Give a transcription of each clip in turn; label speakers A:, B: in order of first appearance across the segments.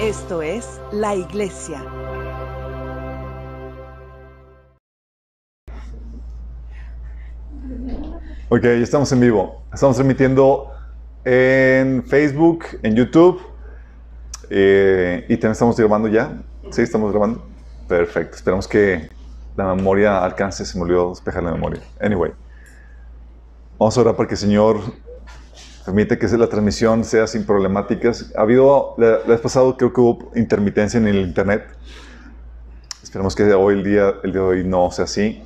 A: Esto es la iglesia.
B: Ok, ya estamos en vivo. Estamos transmitiendo en Facebook, en YouTube. eh, y también estamos grabando ya. Sí, estamos grabando. Perfecto. Esperamos que la memoria alcance. Se me olvidó despejar la memoria. Anyway. Vamos a orar para que el Señor permite que la transmisión sea sin problemáticas. Ha habido, la, la vez pasado creo que hubo intermitencia en el internet. Esperemos que hoy, el día, el día de hoy, no sea así.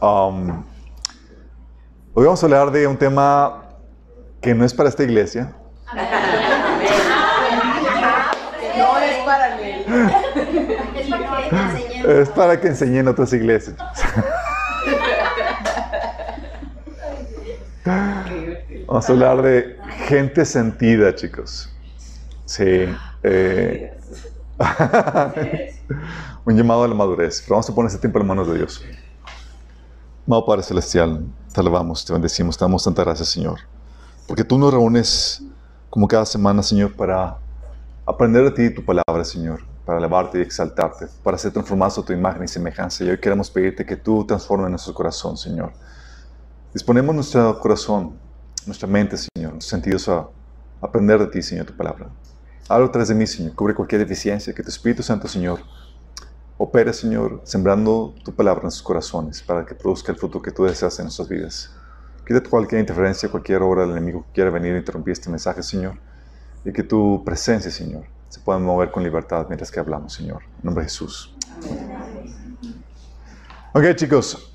B: Um, Hoy vamos a hablar de un tema que no es para esta iglesia.
C: No es para mí.
D: Es para que enseñen.
B: Es para que enseñen en otras iglesias. Vamos a hablar de gente sentida, chicos. Sí. eh, un llamado a la madurez. Pero vamos a poner este tiempo en manos de Dios. Amado Padre Celestial, te alabamos, te bendecimos, te damos tanta gracias, Señor. Porque tú nos reúnes como cada semana, Señor, para aprender de ti tu palabra, Señor, para alabarte y exaltarte, para ser transformados a tu imagen y semejanza. Y hoy queremos pedirte que tú transformes nuestro corazón, Señor. Disponemos nuestro corazón, nuestra mente, Señor, nuestros sentidos a aprender de ti, Señor, tu palabra. Habla tras de mí, Señor. Cubre cualquier deficiencia. Que tu Espíritu Santo, Señor, opere, Señor, sembrando tu palabra en sus corazones para que produzca el fruto que tú deseas en nuestras vidas. Quítate cualquier interferencia, cualquier obra del enemigo que quiera venir a interrumpir este mensaje, Señor. Y que tu presencia, Señor, se pueda mover con libertad mientras que hablamos, Señor. En nombre de Jesús. Ok, chicos.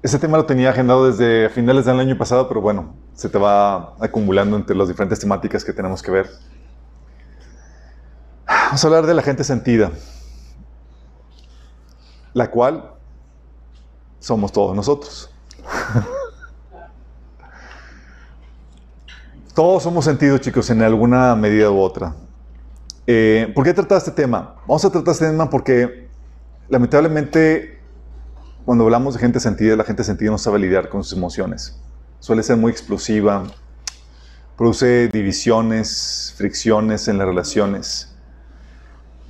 B: Este tema lo tenía agendado desde finales del año pasado, pero bueno, se te va acumulando entre las diferentes temáticas que tenemos que ver. Vamos a hablar de la gente sentida, la cual somos todos nosotros. todos somos sentidos, chicos, en alguna medida u otra. Eh, ¿Por qué tratar este tema? Vamos a tratar este tema porque lamentablemente cuando hablamos de gente sentida, la gente sentida no sabe lidiar con sus emociones. Suele ser muy explosiva, produce divisiones, fricciones en las relaciones.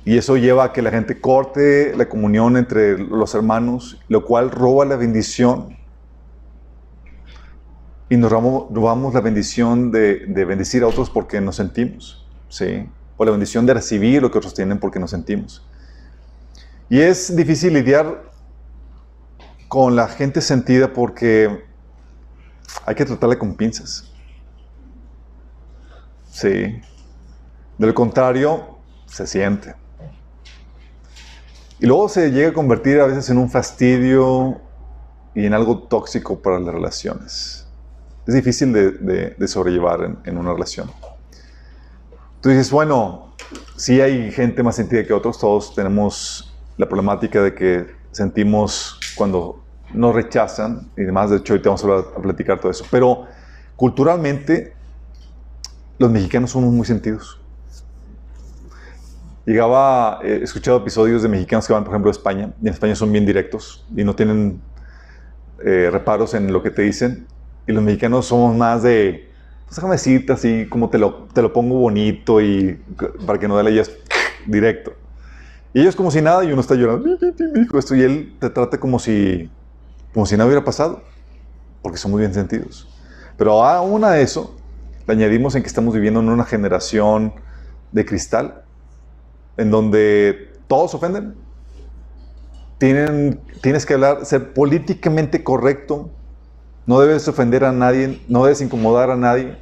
B: Y eso lleva a que la gente corte la comunión entre los hermanos, lo cual roba la bendición. Y nos robamos, la bendición de, de bendecir a otros porque nos sentimos. ¿sí? O la bendición de recibir lo que otros tienen porque nos sentimos. Y es difícil lidiar con la gente sentida porque hay que tratarla con pinzas. Sí. Del contrario, se siente. Y luego se llega a convertir a veces en un fastidio y en algo tóxico para las relaciones. Es difícil de, de- de sobrellevar en, en una relación. Tú dices, bueno, sí hay gente más sentida que otros, todos tenemos la problemática de que sentimos cuando nos rechazan y demás. De hecho, ahorita vamos a, platicar todo eso. Pero culturalmente, los mexicanos somos muy sentidos. Llegaba, eh, he escuchado episodios de mexicanos que van, por ejemplo, a España, y en España son bien directos y no tienen eh, reparos en lo que te dicen. Y los mexicanos somos más de, pues déjame decirte así, como te lo, te lo pongo bonito y para que no le leyes directo. Y ellos como si nada y uno está llorando, dijo esto, y él te trata como si, como si nada hubiera pasado, porque son muy bien sentidos. Pero aún a eso, le añadimos en que estamos viviendo en una generación de cristal, en donde todos ofenden. tienes que hablar, ser políticamente correcto, no debes ofender a nadie, no debes incomodar a nadie.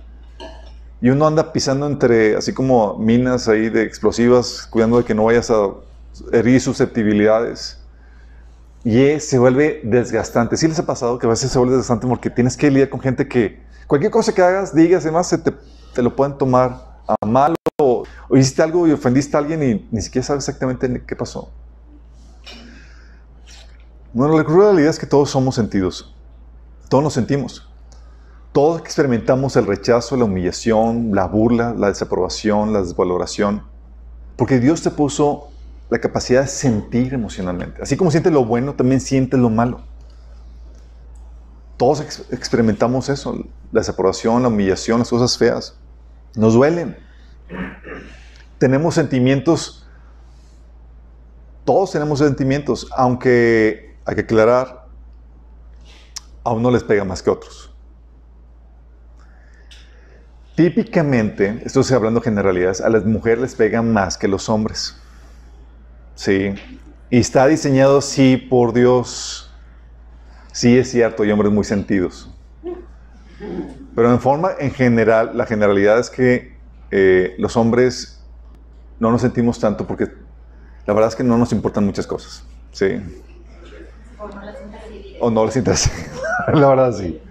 B: Y uno anda pisando entre, así como minas ahí de explosivas, cuidando de que no vayas a herir susceptibilidades. Y se vuelve desgastante. ¿Sí les ha pasado que a veces se vuelve desgastante porque tienes que lidiar con gente que cualquier cosa que hagas, digas, además, se te, te lo pueden tomar a mal o, o, hiciste algo y ofendiste a alguien y ni siquiera sabes exactamente qué pasó. Bueno, la realidad es que todos somos sentidos. Todos nos sentimos. Todos experimentamos el rechazo, la humillación, la burla, la desaprobación, la desvaloración. Porque Dios te puso la capacidad de sentir emocionalmente. Así como sientes lo bueno, también sientes lo malo. Todos ex experimentamos eso, la desaprobación, la humillación, las cosas feas. Nos duelen. Tenemos sentimientos, todos tenemos sentimientos, aunque hay que aclarar, a uno les pega más que a otros. Típicamente, esto estoy hablando generalidades, a las mujeres les pegan más que a los hombres. Sí. Y está diseñado, sí, por Dios. Sí, es cierto, hay hombres muy sentidos. Pero en forma, en general, la generalidad es que eh, los hombres no nos sentimos tanto porque la verdad es que no nos importan muchas cosas. Sí.
D: O no les interesa.
B: O no les interesa. la verdad, sí.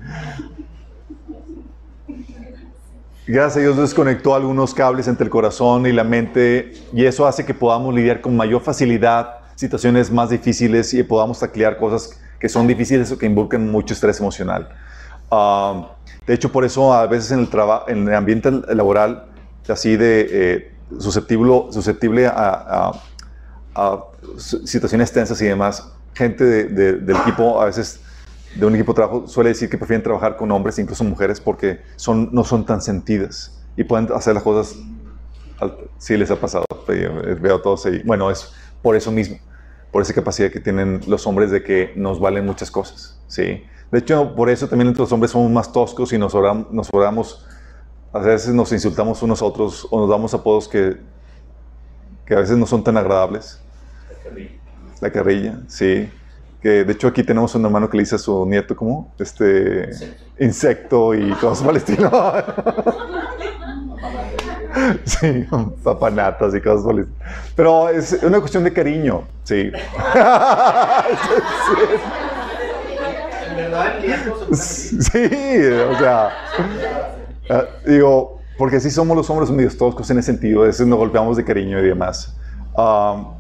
B: Gracias a Dios desconectó algunos cables entre el corazón y la mente y eso hace que podamos lidiar con mayor facilidad situaciones más difíciles y podamos taclear cosas que son difíciles o que involucran mucho estrés emocional. Uh, de hecho, por eso a veces en el, en el ambiente laboral, así de eh, susceptible, susceptible a, situaciones tensas y demás, gente de, de, del equipo a veces de un equipo de trabajo suele decir que prefieren trabajar con hombres, incluso mujeres, porque son, no son tan sentidas y pueden hacer las cosas. Sí, les ha pasado. Veo todos ahí. Bueno, es por eso mismo, por esa capacidad que tienen los hombres de que nos valen muchas cosas. Sí. De hecho, por eso también entre los hombres somos más toscos y nos oramos, nos oramos a veces nos insultamos unos a otros o nos damos apodos que, que a veces no son tan agradables. La carrilla. La carrilla, sí que de hecho aquí tenemos un hermano que le dice a su nieto como este insecto, insecto y cosas por el estilo. sí, papanatas y cosas por el estilo. Pero es una cuestión de cariño, sí. sí, o sea, digo, porque sí somos los hombres medios toscos en ese sentido, a veces nos golpeamos de cariño y demás. Um,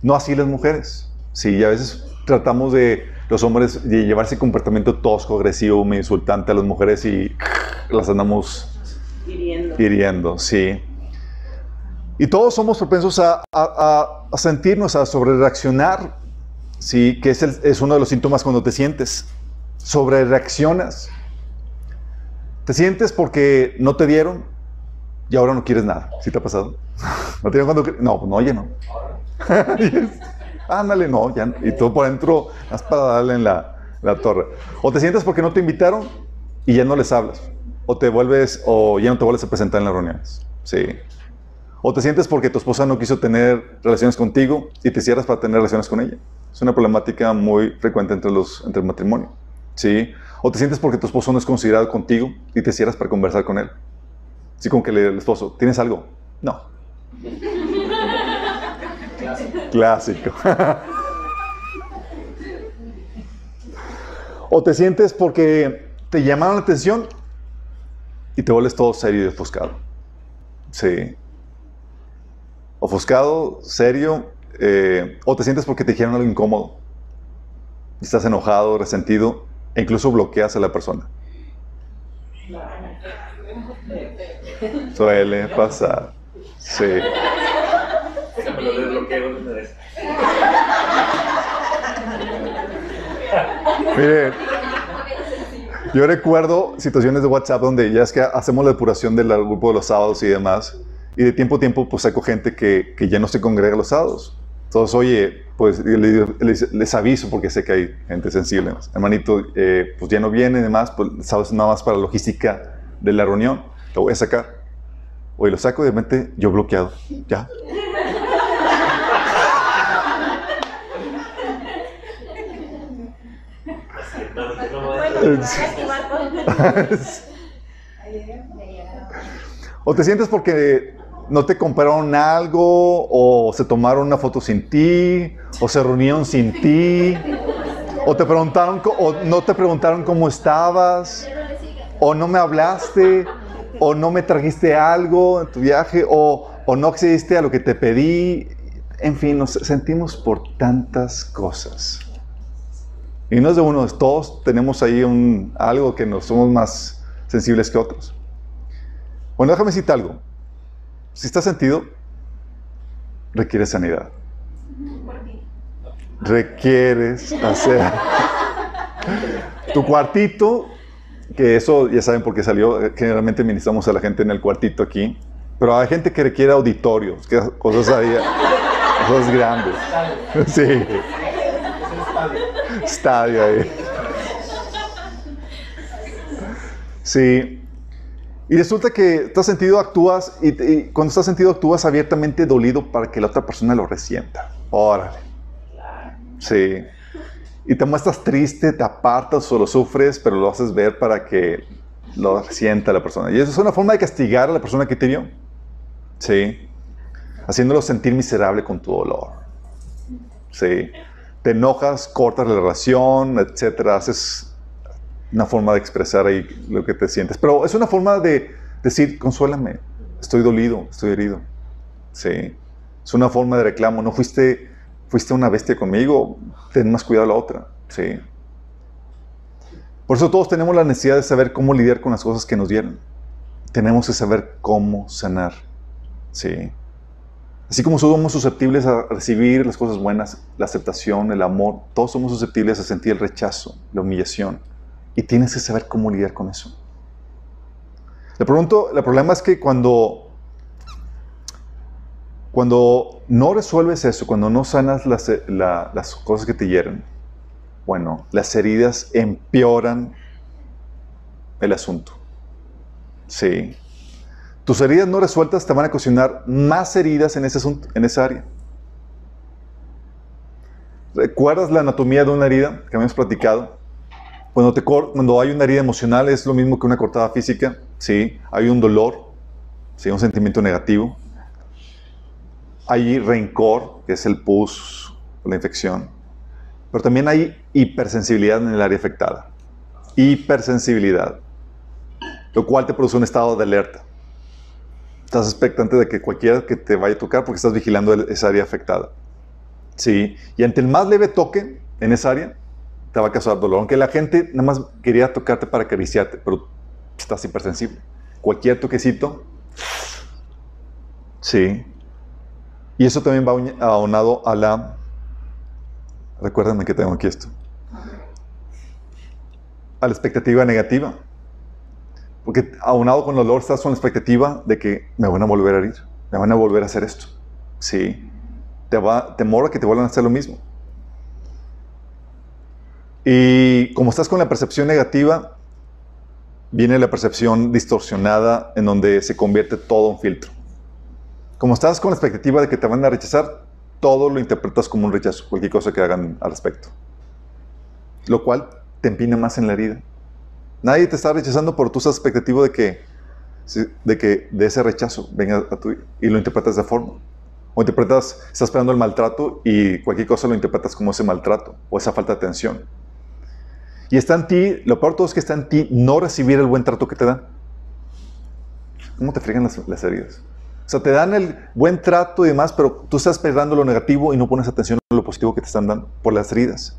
B: no así las mujeres. Sí, a veces tratamos de los hombres de llevarse comportamiento tosco, agresivo, insultante a las mujeres y las andamos
C: hiriendo.
B: hiriendo sí. Y todos somos propensos a, a, a sentirnos, a sobrereaccionar, sí, que es, el, es uno de los síntomas cuando te sientes. Sobrereaccionas. Te sientes porque no te dieron y ahora no quieres nada. ¿Sí te ha pasado? ¿No te dieron cuando No, no, oye, no. ándale, no, ya, y tú por dentro, vas para darle en la, la, torre. O te sientes porque no te invitaron y ya no les hablas. O te vuelves, o ya no te vuelves a presentar en las reuniones. Sí. O te sientes porque tu esposa no quiso tener relaciones contigo y te cierras para tener relaciones con ella. Es una problemática muy frecuente entre, los, entre el matrimonio. Sí. O te sientes porque tu esposo no es considerado contigo y te cierras para conversar con él. Sí, como que le el esposo, ¿tienes algo? No. Clásico. o te sientes porque te llamaron la atención y te vuelves todo serio y ofuscado. Sí. Ofuscado, serio, eh, o te sientes porque te dijeron algo incómodo. Estás enojado, resentido, e incluso bloqueas a la persona. Suele pasar. Sí. Miren, yo recuerdo situaciones de WhatsApp donde ya es que hacemos la depuración del grupo de los sábados y demás, y de tiempo a tiempo pues saco gente que, que ya no se congrega los sábados. Entonces, oye, pues les, les, aviso porque sé que hay gente sensible. Hermanito, eh, pues ya no viene y demás, pues sabes nada más para logística de la reunión, lo voy a sacar. Oye, lo saco de repente, yo bloqueado, ya. o te sientes porque no te compraron algo, o se tomaron una foto sin ti, o se reunieron sin ti, o te preguntaron, o no te preguntaron cómo estabas, o no me hablaste, o no me trajiste algo en tu viaje, o, o no accediste a lo que te pedí. En fin, nos sentimos por tantas cosas. Y no es de uno, todos tenemos ahí un, algo que nos somos más sensibles que otros. Bueno, déjame decirte algo. Si estás sentido, requiere sanidad. Requieres hacer tu cuartito, que eso ya saben por qué salió. Generalmente ministramos a la gente en el cuartito aquí, pero hay gente que requiere auditorios, que cosas ahí, cosas grandes. Sí. Estadio ahí. Sí. Y resulta que estás sentido, actúas, y, cuando estás sentido, actúas abiertamente dolido para que la otra persona lo resienta. Órale. Sí. Y te muestras triste, te apartas o lo sufres, pero lo haces ver para que lo resienta la persona. Y eso es una forma de castigar a la persona que te vio. Sí. Haciéndolo sentir miserable con tu dolor. Sí. Te enojas, cortas la relación, etcétera. Haces una forma de expresar ahí lo que te sientes. Pero es una forma de decir, consuélame, estoy dolido, estoy herido. Sí. Es una forma de reclamo. No fuiste, fuiste una bestia conmigo, ten más cuidado la otra. Sí. Por eso todos tenemos la necesidad de saber cómo lidiar con las cosas que nos dieron. Tenemos que saber cómo sanar. Sí. Así como somos susceptibles a recibir las cosas buenas, la aceptación, el amor, todos somos susceptibles a sentir el rechazo, la humillación. Y tienes que saber cómo lidiar con eso. Le pregunto, el problema es que cuando, cuando no resuelves eso, cuando no sanas las, las cosas que te hieren, bueno, las heridas empeoran el asunto. Sí. Tus heridas no resueltas te van a ocasionar más heridas en ese en esa área. ¿Recuerdas la anatomía de una herida que habíamos platicado? Cuando, te, cuando hay una herida emocional es lo mismo que una cortada física, ¿sí? Hay un dolor, ¿sí? Un sentimiento negativo. Hay rencor, que es el pus, la infección. Pero también hay hipersensibilidad en el área afectada. Hipersensibilidad. Lo cual te produce un estado de alerta. Estás expectante de que cualquiera que te vaya a tocar porque estás vigilando esa área afectada. Sí. Y ante el más leve toque en esa área, te va a causar dolor. Aunque la gente nada más quería tocarte para acariciarte, pero estás hipersensible. Cualquier toquecito, sí. Y eso también va aunado a la... Recuérdenme que tengo aquí esto. A la expectativa negativa. Porque aunado con el dolor estás con la expectativa de que me van a volver a herir, me van a volver a hacer esto. Sí. Te va, temor a que te vuelvan a hacer lo mismo. Y como estás con la percepción negativa, viene la percepción distorsionada en donde se convierte todo en filtro. Como estás con la expectativa de que te van a rechazar, todo lo interpretas como un rechazo, cualquier cosa que hagan al respecto. Lo cual te empina más en la herida. Nadie te está rechazando por tu expectativa de que, de que de ese rechazo venga a tu y lo interpretas de forma. O interpretas, estás esperando el maltrato y cualquier cosa lo interpretas como ese maltrato o esa falta de atención. Y está en ti, lo peor de todo es que está en ti no recibir el buen trato que te dan. ¿Cómo te fregan las, heridas? O sea, te dan el buen trato y demás, pero tú estás esperando lo negativo y no pones atención a lo positivo que te están dando por las heridas.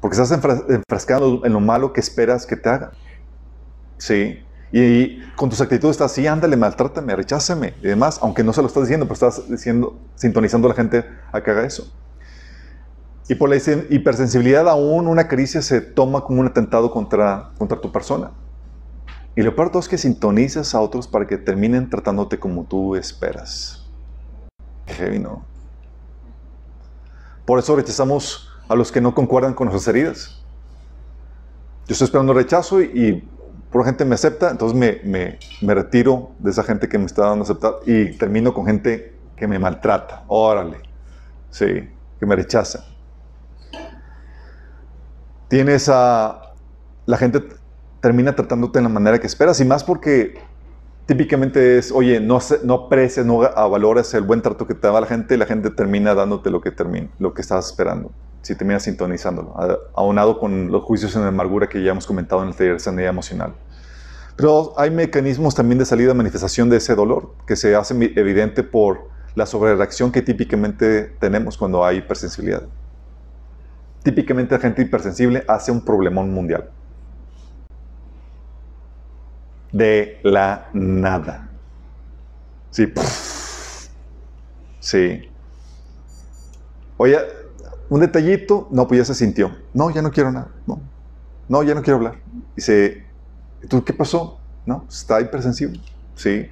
B: Porque estás enfrascando en lo malo que esperas que te hagan. Sí. Y, con tus actitudes estás así, ándale, maltrátame, recházame y demás, aunque no se lo estás diciendo, pero estás diciendo, sintonizando a la gente a que haga eso. Y por la hipersensibilidad aún una caricia se toma como un atentado contra, contra tu persona. Y lo peor todo es que sintonizas a otros para que terminen tratándote como tú esperas. Qué heavy, ¿no? Por eso rechazamos a los que no concuerdan con nuestras heridas. Yo estoy esperando rechazo y, y por gente me acepta, entonces me, me, me, retiro de esa gente que me está dando aceptar y termino con gente que me maltrata. Órale. Sí, que me rechaza. tienes a... La gente termina tratándote de la manera que esperas y más porque típicamente es, oye, no, no aprecias, no valoras el buen trato que te da la gente y la gente termina dándote lo que, termina, lo que estabas esperando. Si terminas sintonizándolo, a- aunado con los juicios en amargura que ya hemos comentado en el taller de sanidad emocional. Pero hay mecanismos también de salida, manifestación de ese dolor, que se hace evidente por la sobrereacción que típicamente tenemos cuando hay hipersensibilidad. Típicamente la gente hipersensible hace un problemón mundial. De la nada. Sí. Sí. Oye, un detallito, no, pues ya se sintió. No, ya no quiero nada. No, no ya no quiero hablar. Dice, ¿tú qué pasó? No, está hipersensible. Sí,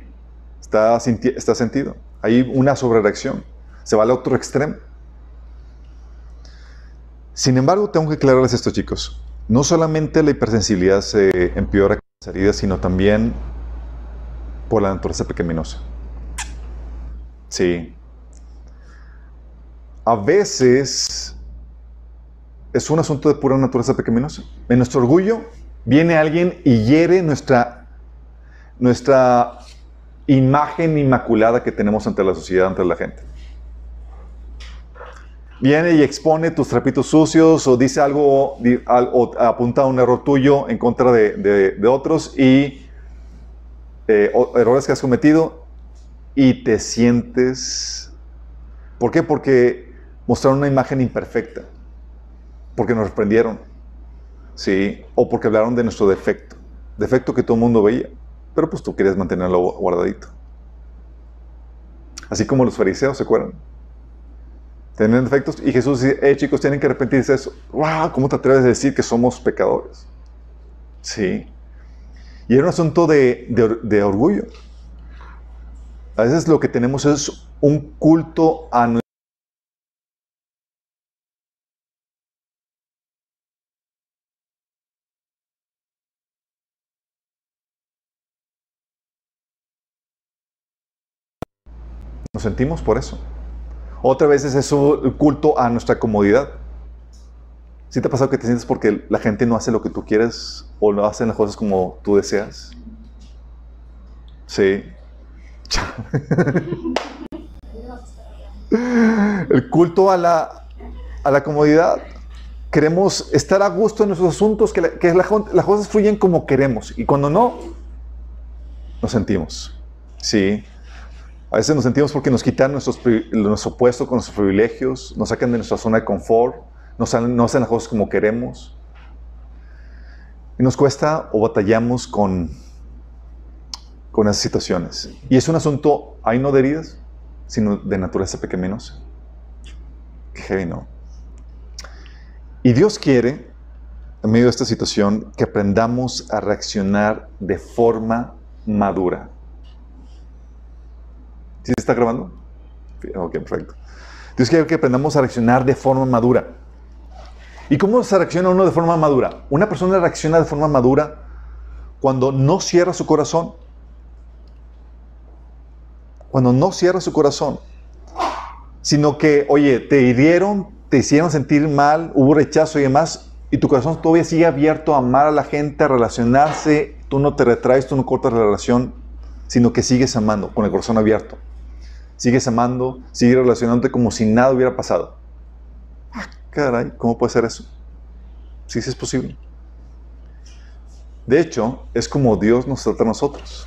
B: está, está sentido. Hay una sobrereacción. Se va al otro extremo. Sin embargo, tengo que aclararles esto, chicos. No solamente la hipersensibilidad se empeora con las heridas, sino también por la naturaleza pecaminosa. Sí. A veces es un asunto de pura naturaleza pecaminosa. En nuestro orgullo viene alguien y hiere nuestra, nuestra imagen inmaculada que tenemos ante la sociedad, ante la gente. Viene y expone tus trapitos sucios o dice algo o apunta un error tuyo en contra de, de- otros y eh, errores que has cometido y te sientes... ¿Por qué? Porque mostraron una imagen imperfecta. Porque nos reprendieron. ¿Sí? O porque hablaron de nuestro defecto. Defecto que todo el mundo veía. Pero pues tú querías mantenerlo guardadito. Así como los fariseos, ¿se acuerdan? Tenían defectos y Jesús dice, eh chicos, tienen que arrepentirse de eso. ¡Wow! ¿Cómo te atreves a decir que somos pecadores? Sí. Y era un asunto de, de or- de orgullo. A veces lo que tenemos es un culto a Nos sentimos por eso. Otra vez es eso el culto a nuestra comodidad. ¿Sí te ha pasado que te sientes porque la gente no hace lo que tú quieres o no hacen las cosas como tú deseas? Sí. el culto a la, a la comodidad. Queremos estar a gusto en nuestros asuntos, que, la- que las cosas fluyen como queremos. Y cuando no, nos sentimos. Sí. A veces nos sentimos porque nos quitan nuestros, nuestro puesto con nuestros privilegios, nos sacan de nuestra zona de confort, nos no hacen las cosas como queremos. Y nos cuesta o batallamos con, con esas situaciones. Y es un asunto, ahí no de heridas, sino de naturaleza pecaminosa. Qué heavy, ¿no? Y Dios quiere, en medio de esta situación, que aprendamos a reaccionar de forma madura. ¿Sí se está grabando? Ok, perfecto. Dios quiere que aprendamos a reaccionar de forma madura. ¿Y cómo se reacciona uno de forma madura? Una persona reacciona de forma madura cuando no cierra su corazón. Cuando no cierra su corazón. Sino que, oye, te hirieron, te hicieron sentir mal, hubo rechazo y demás, y tu corazón todavía sigue abierto a amar a la gente, a relacionarse. Tú no te retraes, tú no cortas la relación, sino que sigues amando con el corazón abierto. Sigues amando, sigues relacionándote como si nada hubiera pasado. Ah, caray, ¿cómo puede ser eso? Sí, sí es posible. De hecho, es como Dios nos trata a nosotros.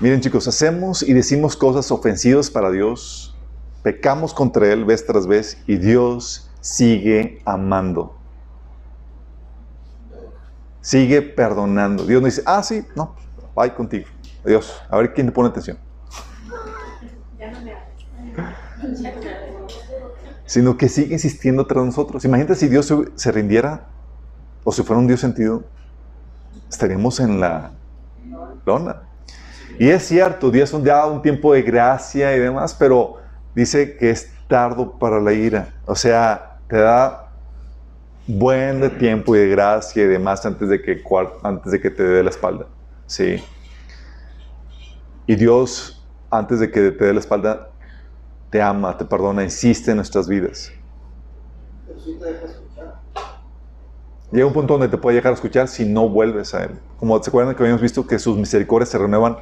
B: Miren chicos, hacemos y decimos cosas ofensivas para Dios, pecamos contra Él vez tras vez y Dios sigue amando. Sigue perdonando. Dios no dice, ah, sí, no, bye contigo. Adiós. A ver quién te pone atención. Sino que sigue insistiendo tras nosotros. Imagínate si Dios se, rindiera o si fuera un Dios sentido, estaríamos en la lona. Y es cierto, Dios ha dado un tiempo de gracia y demás, pero dice que es tardo para la ira. O sea, te da buen tiempo y de gracia y demás antes de que, antes de que te dé la espalda. Sí. Y Dios, antes de que te dé la espalda, te ama, te perdona, insiste en nuestras vidas. Llega un punto donde te puede a escuchar si no vuelves a Él. Como se acuerdan que habíamos visto que sus misericordias se renuevan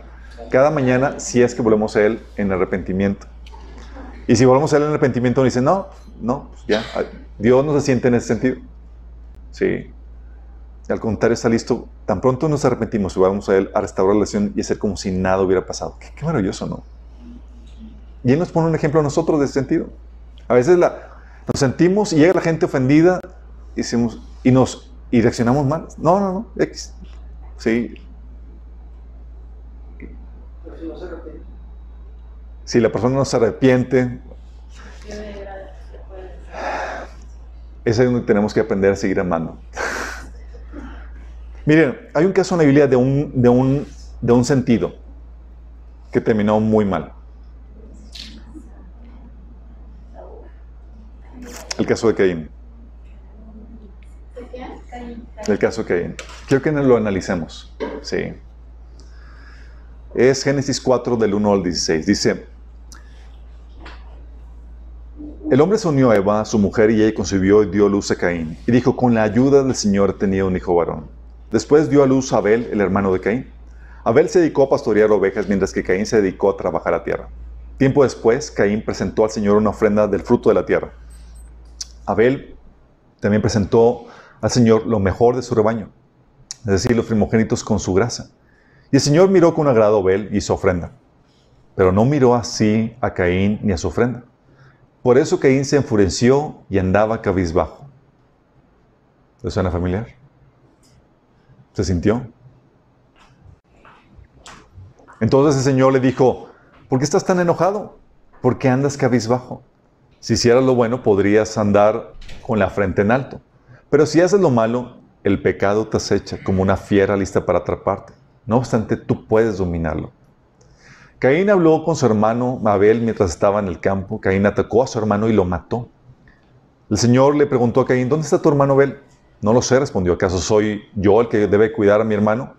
B: cada mañana si es que volvemos a Él en arrepentimiento. Y si volvemos a Él en arrepentimiento, nos dice, no, no, pues ya, Dios no se siente en ese sentido. Sí. Al contrario, está listo, tan pronto nos arrepentimos y vamos a Él a restaurar la relación y hacer como si nada hubiera pasado. Qué, qué maravilloso, ¿no? Y Él nos pone un ejemplo a nosotros de ese sentido. A veces nos sentimos y llega la gente ofendida y, nos, y reaccionamos mal. No, no, no. Sí. Si la persona no se arrepiente, es ahí donde tenemos que aprender a seguir amando. Miren, hay un caso en la Biblia de un, de un sentido que terminó muy mal. El caso de Caín. El caso de Caín. Quiero que lo analicemos. Sí. Es Génesis 4 del 1 al 16. Dice, el hombre se unió a Eva, su mujer, y ella concibió y dio luz a Caín. Y dijo, con la ayuda del Señor tenía un hijo varón. Después dio a luz a Abel, el hermano de Caín. Abel se dedicó a pastorear ovejas, mientras que Caín se dedicó a trabajar la tierra. Tiempo después, Caín presentó al Señor una ofrenda del fruto de la tierra. Abel también presentó al Señor lo mejor de su rebaño, es decir, los primogénitos con su grasa. Y el Señor miró con agrado a Abel y su ofrenda, pero no miró así a Caín ni a su ofrenda. Por eso Caín se enfureció y andaba cabizbajo. ¿Le suena familiar? ¿Se sintió? Entonces el Señor le dijo, ¿por qué estás tan enojado? ¿Por qué andas cabizbajo? Si hicieras lo bueno, podrías andar con la frente en alto. Pero si haces lo malo, el pecado te acecha como una fiera lista para atraparte. No obstante, tú puedes dominarlo. Caín habló con su hermano Abel mientras estaba en el campo. Caín atacó a su hermano y lo mató. El Señor le preguntó a Caín, ¿dónde está tu hermano Abel? No lo sé, respondió. ¿Acaso soy yo el que debe cuidar a mi hermano?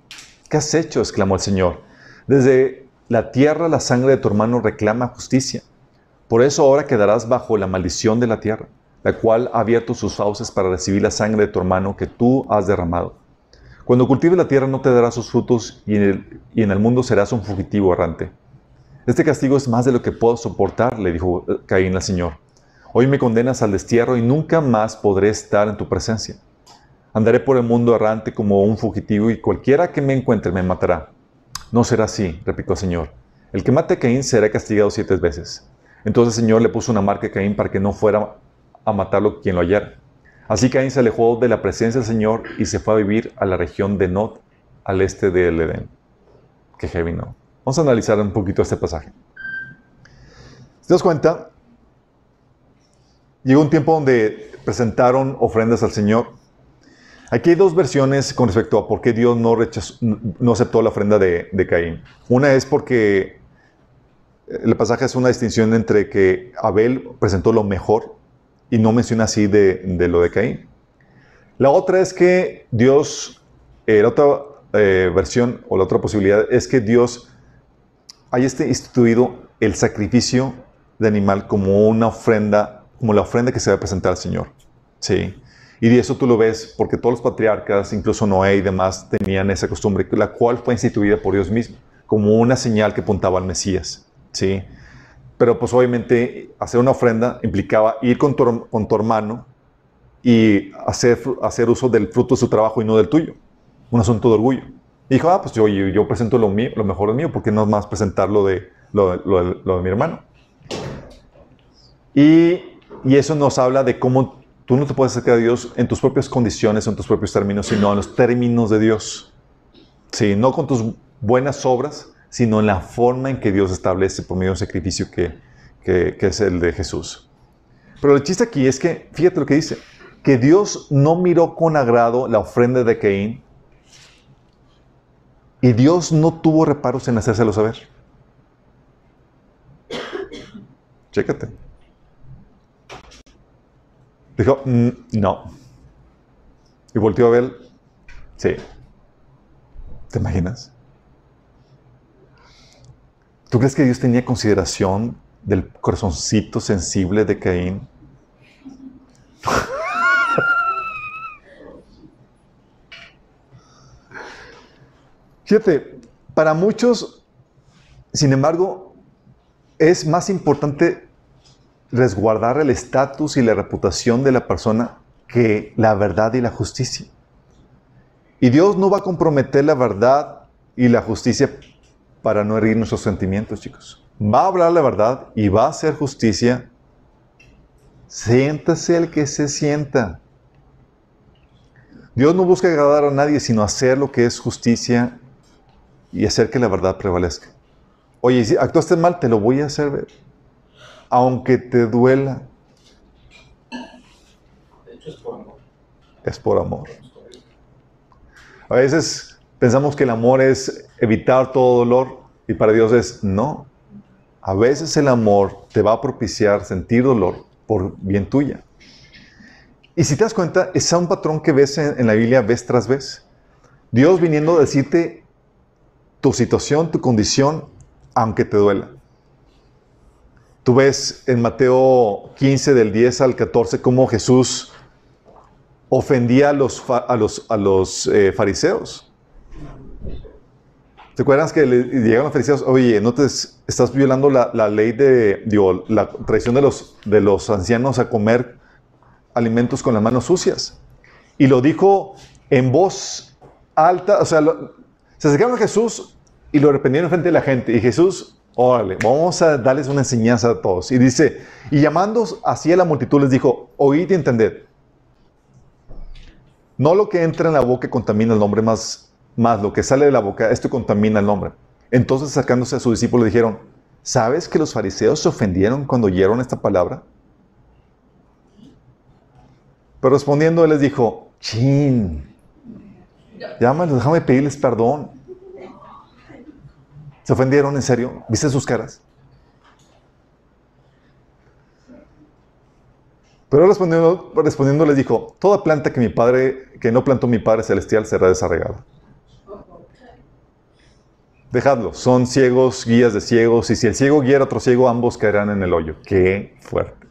B: ¿Qué has hecho? exclamó el Señor. Desde la tierra la sangre de tu hermano reclama justicia. Por eso ahora quedarás bajo la maldición de la tierra, la cual ha abierto sus fauces para recibir la sangre de tu hermano que tú has derramado. Cuando cultives la tierra no te dará sus frutos y en, el, y en el mundo serás un fugitivo errante. Este castigo es más de lo que puedo soportar, le dijo eh, Caín al Señor. Hoy me condenas al destierro y nunca más podré estar en tu presencia. Andaré por el mundo errante como un fugitivo y cualquiera que me encuentre me matará. No será así, replicó el Señor. El que mate a Caín será castigado siete veces. Entonces el Señor le puso una marca a Caín para que no fuera a matarlo quien lo hallara. Así Caín se alejó de la presencia del Señor y se fue a vivir a la región de Nod, al este del Edén. Qué heavy, ¿no? Vamos a analizar un poquito este pasaje. Si te das cuenta, llegó un tiempo donde presentaron ofrendas al Señor. Aquí hay dos versiones con respecto a por qué Dios no, rechazó, no aceptó la ofrenda de, de Caín. Una es porque el pasaje es una distinción entre que Abel presentó lo mejor y no menciona así de, lo de Caín. La otra es que Dios, eh, la otra eh, versión o la otra posibilidad es que Dios haya este instituido el sacrificio de animal como una ofrenda, como la ofrenda que se va a presentar al Señor. Sí. Y de eso tú lo ves porque todos los patriarcas, incluso Noé y demás, tenían esa costumbre, la cual fue instituida por Dios mismo, como una señal que apuntaba al Mesías. Sí. Pero pues obviamente hacer una ofrenda implicaba ir con tu, con tu hermano y hacer, hacer uso del fruto de su trabajo y no del tuyo. Un asunto de orgullo. Y dijo, ah, pues yo, yo, presento lo, mío, lo mejor de mío, ¿por qué no más presentar lo de, lo, lo, de mi hermano? Y, y, eso nos habla de cómo tú no te puedes acercar a Dios en tus propias condiciones, en tus propios términos, sino en los términos de Dios. Sí, no con tus buenas obras, sino en la forma en que Dios establece por medio de un sacrificio que, que, es el de Jesús. Pero el chiste aquí es que, fíjate lo que dice, que Dios no miró con agrado la ofrenda de Caín y Dios no tuvo reparos en hacérselo saber. Chécate. Dijo, mm, no. Y volteó a ver, sí. ¿Te imaginas? ¿Tú crees que Dios tenía consideración del corazoncito sensible de Caín? Fíjate, para muchos, sin embargo, es más importante resguardar el estatus y la reputación de la persona que la verdad y la justicia. Y Dios no va a comprometer la verdad y la justicia para no herir nuestros sentimientos, chicos. Va a hablar la verdad y va a hacer justicia. Siéntase el que se sienta. Dios no busca agradar a nadie, sino hacer lo que es justicia y hacer que la verdad prevalezca. Oye, si actuaste mal, te lo voy a hacer ver. Aunque te duela.
E: De hecho, es por amor.
B: Es por amor. A veces pensamos que el amor es evitar todo dolor y para Dios es no. A veces el amor te va a propiciar sentir dolor por bien tuya. Y si te das cuenta, es un patrón que ves en, la Biblia vez tras vez. Dios viniendo a decirte tu situación, tu condición, aunque te duela. Tú ves en Mateo 15 del 10 al 14 cómo Jesús ofendía a los, a los, a los eh, fariseos. ¿Te acuerdas que le llegaron los fariseos? Oye, no te estás violando la, ley de, digo, la tradición de los, de los ancianos a comer alimentos con las manos sucias. Y lo dijo en voz alta, o sea, se acercaron a Jesús y lo reprendieron frente a la gente. Y Jesús, órale, vamos a darles una enseñanza a todos. Y dice, y llamando así a la multitud les dijo, oíd y entended. No lo que entra en la boca contamina el nombre, más, más lo que sale de la boca, esto contamina el nombre. Entonces, sacándose a su discípulo, dijeron, ¿sabes que los fariseos se ofendieron cuando oyeron esta palabra? Pero respondiendo, él les dijo, chin, llámalos, déjame pedirles perdón. ¿Se ofendieron en serio? ¿Viste sus caras? Pero respondiendo, respondiendo les dijo, toda planta que mi padre, que no plantó mi Padre Celestial será desarraigada. Dejadlo, son ciegos, guías de ciegos, y si el ciego guiara a otro ciego, ambos caerán en el hoyo. Qué fuerte.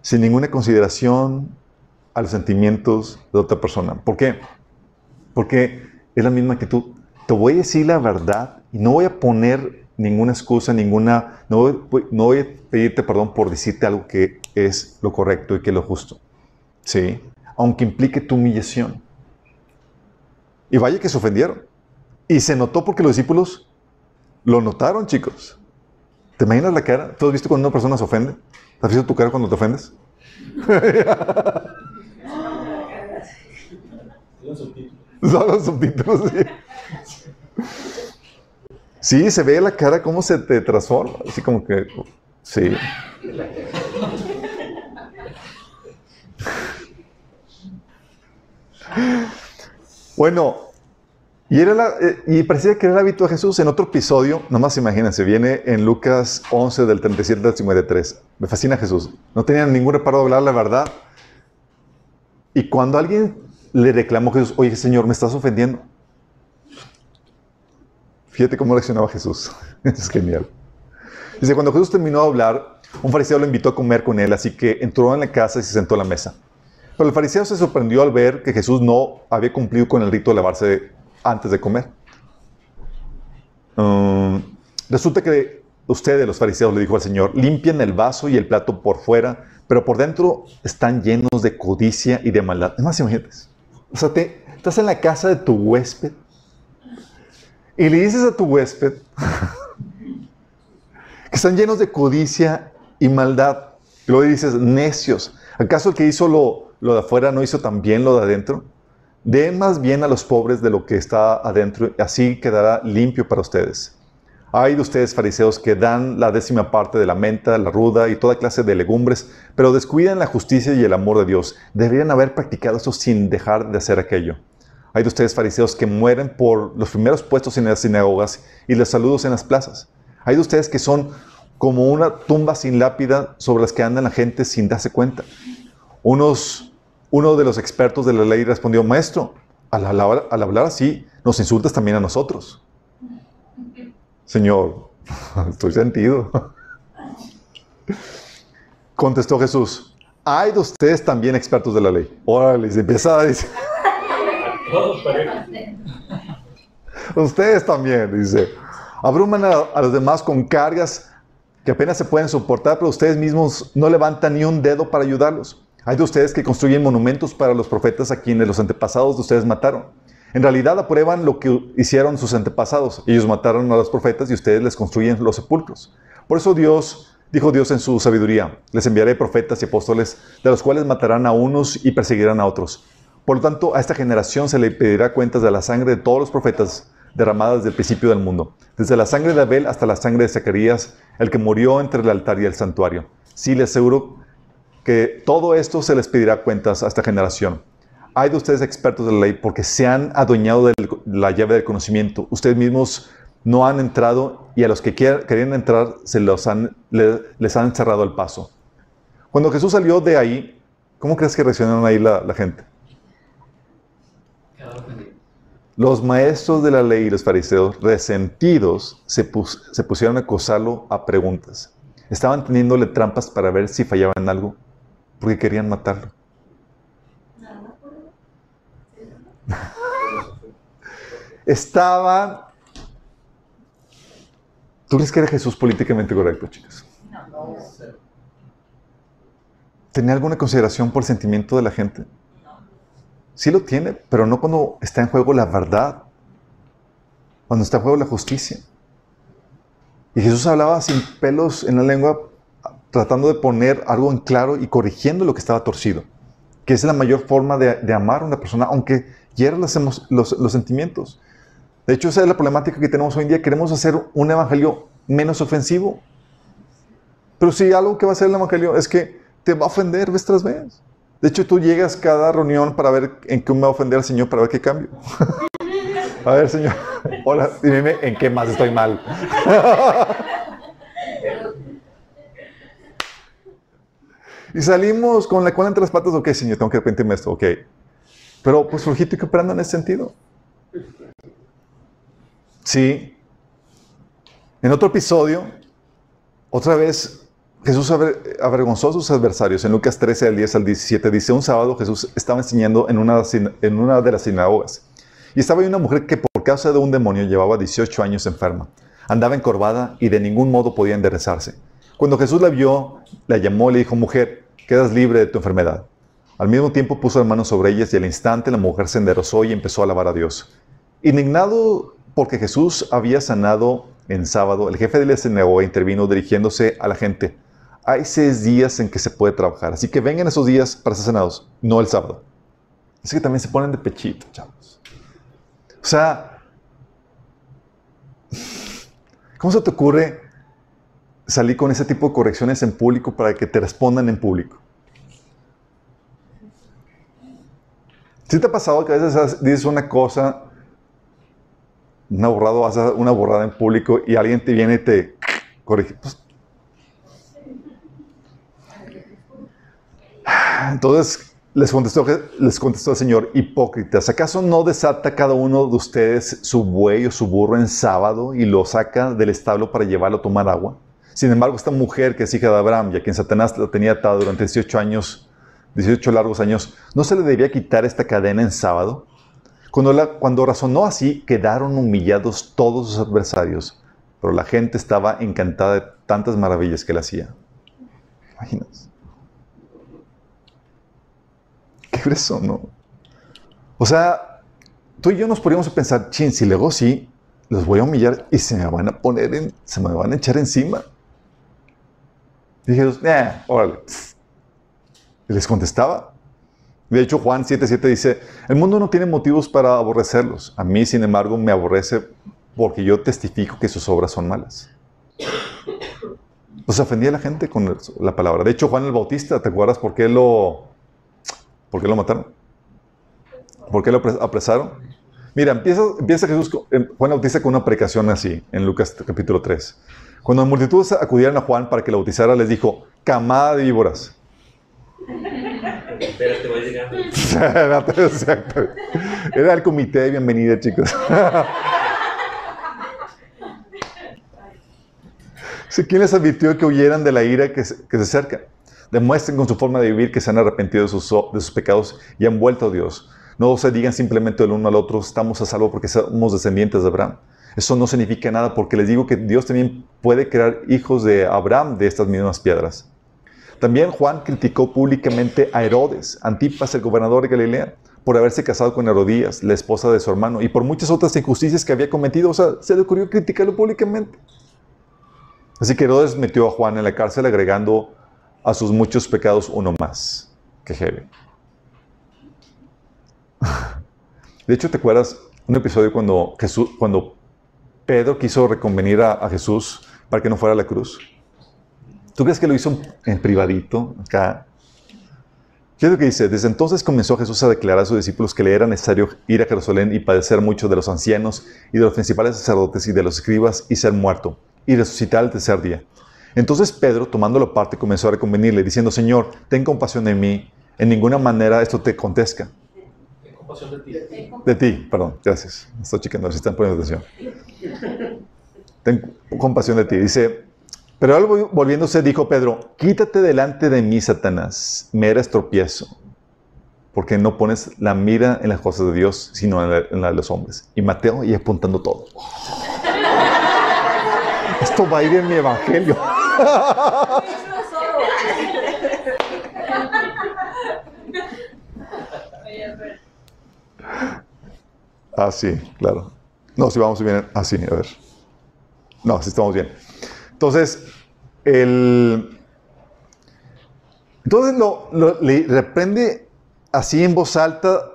B: Sin ninguna consideración a los sentimientos de otra persona. ¿Por qué? Porque es la misma actitud. Te voy a decir la verdad y no voy a poner ninguna excusa, ninguna, no voy, no voy a pedirte perdón por decirte algo que es lo correcto y que es lo justo. ¿Sí? Aunque implique tu humillación. Y vaya que se ofendieron. Y se notó porque los discípulos lo notaron, chicos. ¿Te imaginas la cara? ¿Tú has visto cuando una persona se ofende? ¿Has visto tu cara cuando te ofendes?
E: Tienen subtítulos.
B: Son los subtítulos, sí. Sí, se ve la cara cómo se te transforma. Así como que, sí. Bueno, y, era la- eh, y parecía que era el hábito de Jesús. En otro episodio, nomás imagínense, viene en Lucas 11 del 37 al 53. Me fascina Jesús. No tenía ningún reparo de hablar la verdad. Y cuando alguien le reclamó a Jesús, oye Señor, me estás ofendiendo. Fíjate cómo reaccionaba Jesús. es genial. Dice, cuando Jesús terminó de hablar, un fariseo lo invitó a comer con él, así que entró en la casa y se sentó a la mesa. Pero el fariseo se sorprendió al ver que Jesús no había cumplido con el rito de lavarse antes de comer. Mm, resulta que ustedes, los fariseos, le dijo al Señor, limpian el vaso y el plato por fuera, pero por dentro están llenos de codicia y de maldad. Es más, imagínate. O sea, te- estás en la casa de tu huésped y le dices a tu huésped que están llenos de codicia y maldad. Y luego dices, necios, ¿acaso el que hizo lo, lo de afuera no hizo también lo de adentro? Den más bien a los pobres de lo que está adentro, así quedará limpio para ustedes. Hay de ustedes, fariseos, que dan la décima parte de la menta, la ruda y toda clase de legumbres, pero descuidan la justicia y el amor de Dios. Deberían haber practicado eso sin dejar de hacer aquello. Hay de ustedes, fariseos, que mueren por los primeros puestos en las sinagogas y los saludos en las plazas. Hay de ustedes que son como una tumba sin lápida sobre las que anda la gente sin darse cuenta. Unos, uno de los expertos de la ley respondió, maestro, al hablar, al hablar así, nos insultas también a nosotros. Señor, estoy sentido. Contestó Jesús, hay de ustedes también expertos de la ley. Órale, se empieza a decir. Ustedes también, dice. Abruman a, a los demás con cargas que apenas se pueden soportar, pero ustedes mismos no levantan ni un dedo para ayudarlos. Hay de ustedes que construyen monumentos para los profetas a quienes los antepasados de ustedes mataron. En realidad aprueban lo que hicieron sus antepasados. Ellos mataron a los profetas y ustedes les construyen los sepulcros. Por eso Dios, dijo Dios en su sabiduría, les enviaré profetas y apóstoles, de los cuales matarán a unos y perseguirán a otros. Por lo tanto, a esta generación se le pedirá cuentas de la sangre de todos los profetas derramadas desde el principio del mundo, desde la sangre de Abel hasta la sangre de Zacarías, el que murió entre el altar y el santuario. Sí les aseguro que todo esto se les pedirá cuentas a esta generación. Hay de ustedes expertos de la ley porque se han adueñado de la llave del conocimiento. Ustedes mismos no han entrado y a los que querían entrar se los han, les han cerrado el paso. Cuando Jesús salió de ahí, ¿cómo crees que reaccionaron ahí la, la gente? Los maestros de la ley y los fariseos, resentidos, se, se, pusieron a acosarlo a preguntas. Estaban teniéndole trampas para ver si fallaba en algo, porque querían matarlo. Estaban... ¿Tú crees que era Jesús políticamente correcto, chicos? ¿Tenía alguna consideración por el sentimiento de la gente? Sí lo tiene, pero no cuando está en juego la verdad, cuando está en juego la justicia. Y Jesús hablaba sin pelos en la lengua, tratando de poner algo en claro y corrigiendo lo que estaba torcido, que es la mayor forma de, amar a una persona, aunque hieran los, los, los sentimientos. De hecho, esa es la problemática que tenemos hoy en día. Queremos hacer un evangelio menos ofensivo. Pero si algo que va a hacer el evangelio es que te va a ofender vez tras vez. De hecho, tú llegas cada reunión para ver en qué me va a ofender el Señor, para ver qué cambio. a ver, Señor. Hola, dime en qué más estoy mal. y salimos con la cual entre las patas, ok, Señor, tengo que arrepentirme esto, ok. Pero pues flojito y que en ese sentido. Sí. En otro episodio, otra vez Jesús avergonzó a sus adversarios. En Lucas 13, al 10 al 17, dice, un sábado Jesús estaba enseñando en una, en una de las sinagogas. Y estaba ahí una mujer que por causa de un demonio llevaba 18 años enferma. Andaba encorvada y de ningún modo podía enderezarse. Cuando Jesús la vio, la llamó y le dijo, mujer, quedas libre de tu enfermedad. Al mismo tiempo puso las manos sobre ellas y al instante la mujer se enderezó y empezó a alabar a Dios. Indignado porque Jesús había sanado en sábado, el jefe de la sinagoga intervino dirigiéndose a la gente hay seis días en que se puede trabajar. Así que vengan esos días para ser sanados, no el sábado. Así que también se ponen de pechito, chavos. O sea, ¿cómo se te ocurre salir con ese tipo de correcciones en público para que te respondan en público? ¿Sí te ha pasado que a veces dices una cosa, una borrada, una borrada en público y alguien te viene y te corrige? Pues, Entonces les contestó, les contestó el Señor, hipócritas, ¿acaso no desata cada uno de ustedes su buey o su burro en sábado y lo saca del establo para llevarlo a tomar agua? Sin embargo, esta mujer que es hija de Abraham y a Satanás lo tenía atado durante 18 años, 18 largos años, ¿no se le debía quitar esta cadena en sábado? Cuando, la, cuando razonó así, quedaron humillados todos sus adversarios, pero la gente estaba encantada de tantas maravillas que él hacía. Imagínate. ¿Qué eso, no? O sea, tú y yo nos podríamos pensar, chin, si luego sí, los voy a humillar y se me van a poner en, se me van a echar encima. Y dije, eh, órale. Y les contestaba. De hecho, Juan 7:7 dice, el mundo no tiene motivos para aborrecerlos. A mí, sin embargo, me aborrece porque yo testifico que sus obras son malas. Pues ofendía a la gente con la palabra. De hecho, Juan el Bautista, ¿te acuerdas por qué lo, ¿Por qué lo mataron? ¿Por qué lo apresaron? Mira, empieza, empieza Jesús, Juan Bautista con una predicación así, en Lucas capítulo 3. Cuando las multitudes acudieron a Juan para que lo bautizara, les dijo, camada de víboras.
E: Espérate, voy llegando.
B: Era el comité de bienvenida, chicos. ¿Quién les advirtió que huyeran de la ira que se, que se acerca? Demuestren con su forma de vivir que se han arrepentido de sus, de sus pecados y han vuelto a Dios. No se digan simplemente el uno al otro, estamos a salvo porque somos descendientes de Abraham. Eso no significa nada porque les digo que Dios también puede crear hijos de Abraham de estas mismas piedras. También Juan criticó públicamente a Herodes, Antipas, el gobernador de Galilea, por haberse casado con Herodías, la esposa de su hermano, y por muchas otras injusticias que había cometido. O sea, se le ocurrió criticarlo públicamente. Así que Herodes metió a Juan en la cárcel agregando a sus muchos pecados uno más. Que heavy. De hecho, ¿te acuerdas un episodio cuando, Jesús, cuando Pedro quiso reconvenir a, Jesús para que no fuera a la cruz? ¿Tú crees que lo hizo en privadito acá? ¿Qué es lo que dice? Desde entonces comenzó Jesús a declarar a sus discípulos que le era necesario ir a Jerusalén y padecer mucho de los ancianos y de los principales sacerdotes y de los escribas y ser muerto y resucitar el tercer día. Entonces Pedro, tomándolo parte, comenzó a reconvenirle, diciendo, Señor, ten compasión de mí, en ninguna manera esto te acontezca.
E: De ti.
B: De ti, perdón, gracias. Estoy checando si están poniendo atención. Ten compasión de ti. Dice, pero él volviéndose dijo Pedro, quítate delante de mí, Satanás, me eres tropiezo, porque no pones la mira en las cosas de Dios, sino en la, en la de los hombres. Y Mateo y apuntando todo. Esto va a ir en mi evangelio. Ah, sí, claro. No, si vamos bien. Ah, sí, a ver. No, si estamos bien. Entonces, el... Entonces lo, le reprende así en voz alta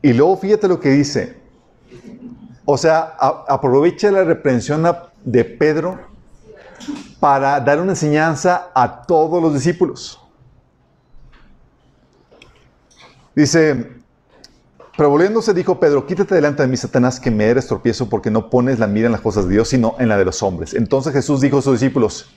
B: y luego fíjate lo que dice. O sea, aprovecha la reprensión de Pedro para dar una enseñanza a todos los discípulos. Dice, pero volviéndose dijo Pedro, quítate delante de mí, Satanás, que me eres tropiezo porque no pones la mira en las cosas de Dios, sino en la de los hombres. Entonces Jesús dijo a sus discípulos,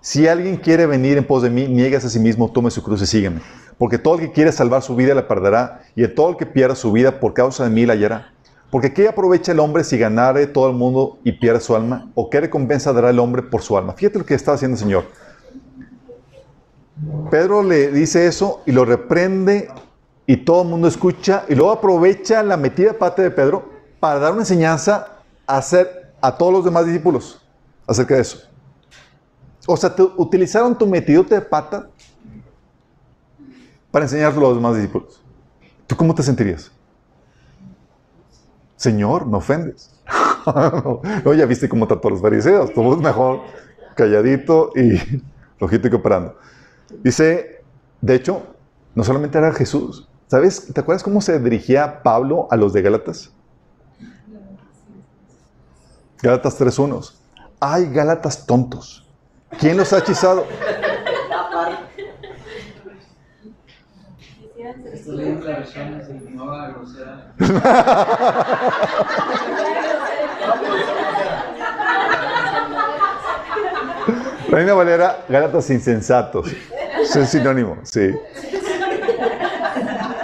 B: si alguien quiere venir en pos de mí, niegues a sí mismo, tome su cruz y sígueme. Porque todo el que quiere salvar su vida la perderá, y todo el que pierda su vida por causa de mí la hallará. Porque ¿qué aprovecha el hombre si ganare todo el mundo y pierde su alma? ¿O qué recompensa dará el hombre por su alma? Fíjate lo que está haciendo el Señor. Pedro le dice eso y lo reprende y todo el mundo escucha y luego aprovecha la metida de pata de Pedro para dar una enseñanza a, hacer, a todos los demás discípulos acerca de eso. O sea, te- utilizaron tu metidote de pata para enseñárselo a los demás discípulos. ¿Tú cómo te sentirías? Señor, me ofendes. no, ya viste cómo trató a los fariseos. Todo es mejor calladito y flojito y cooperando. Dice, de hecho, no solamente era Jesús. ¿Sabes? ¿Te acuerdas cómo se dirigía Pablo a los de Gálatas? Gálatas 3.1. Ay, Gálatas tontos. ¿Quién los ha hechizado? Reina Valera, Gálatas insensatos. Es sinónimo, sí.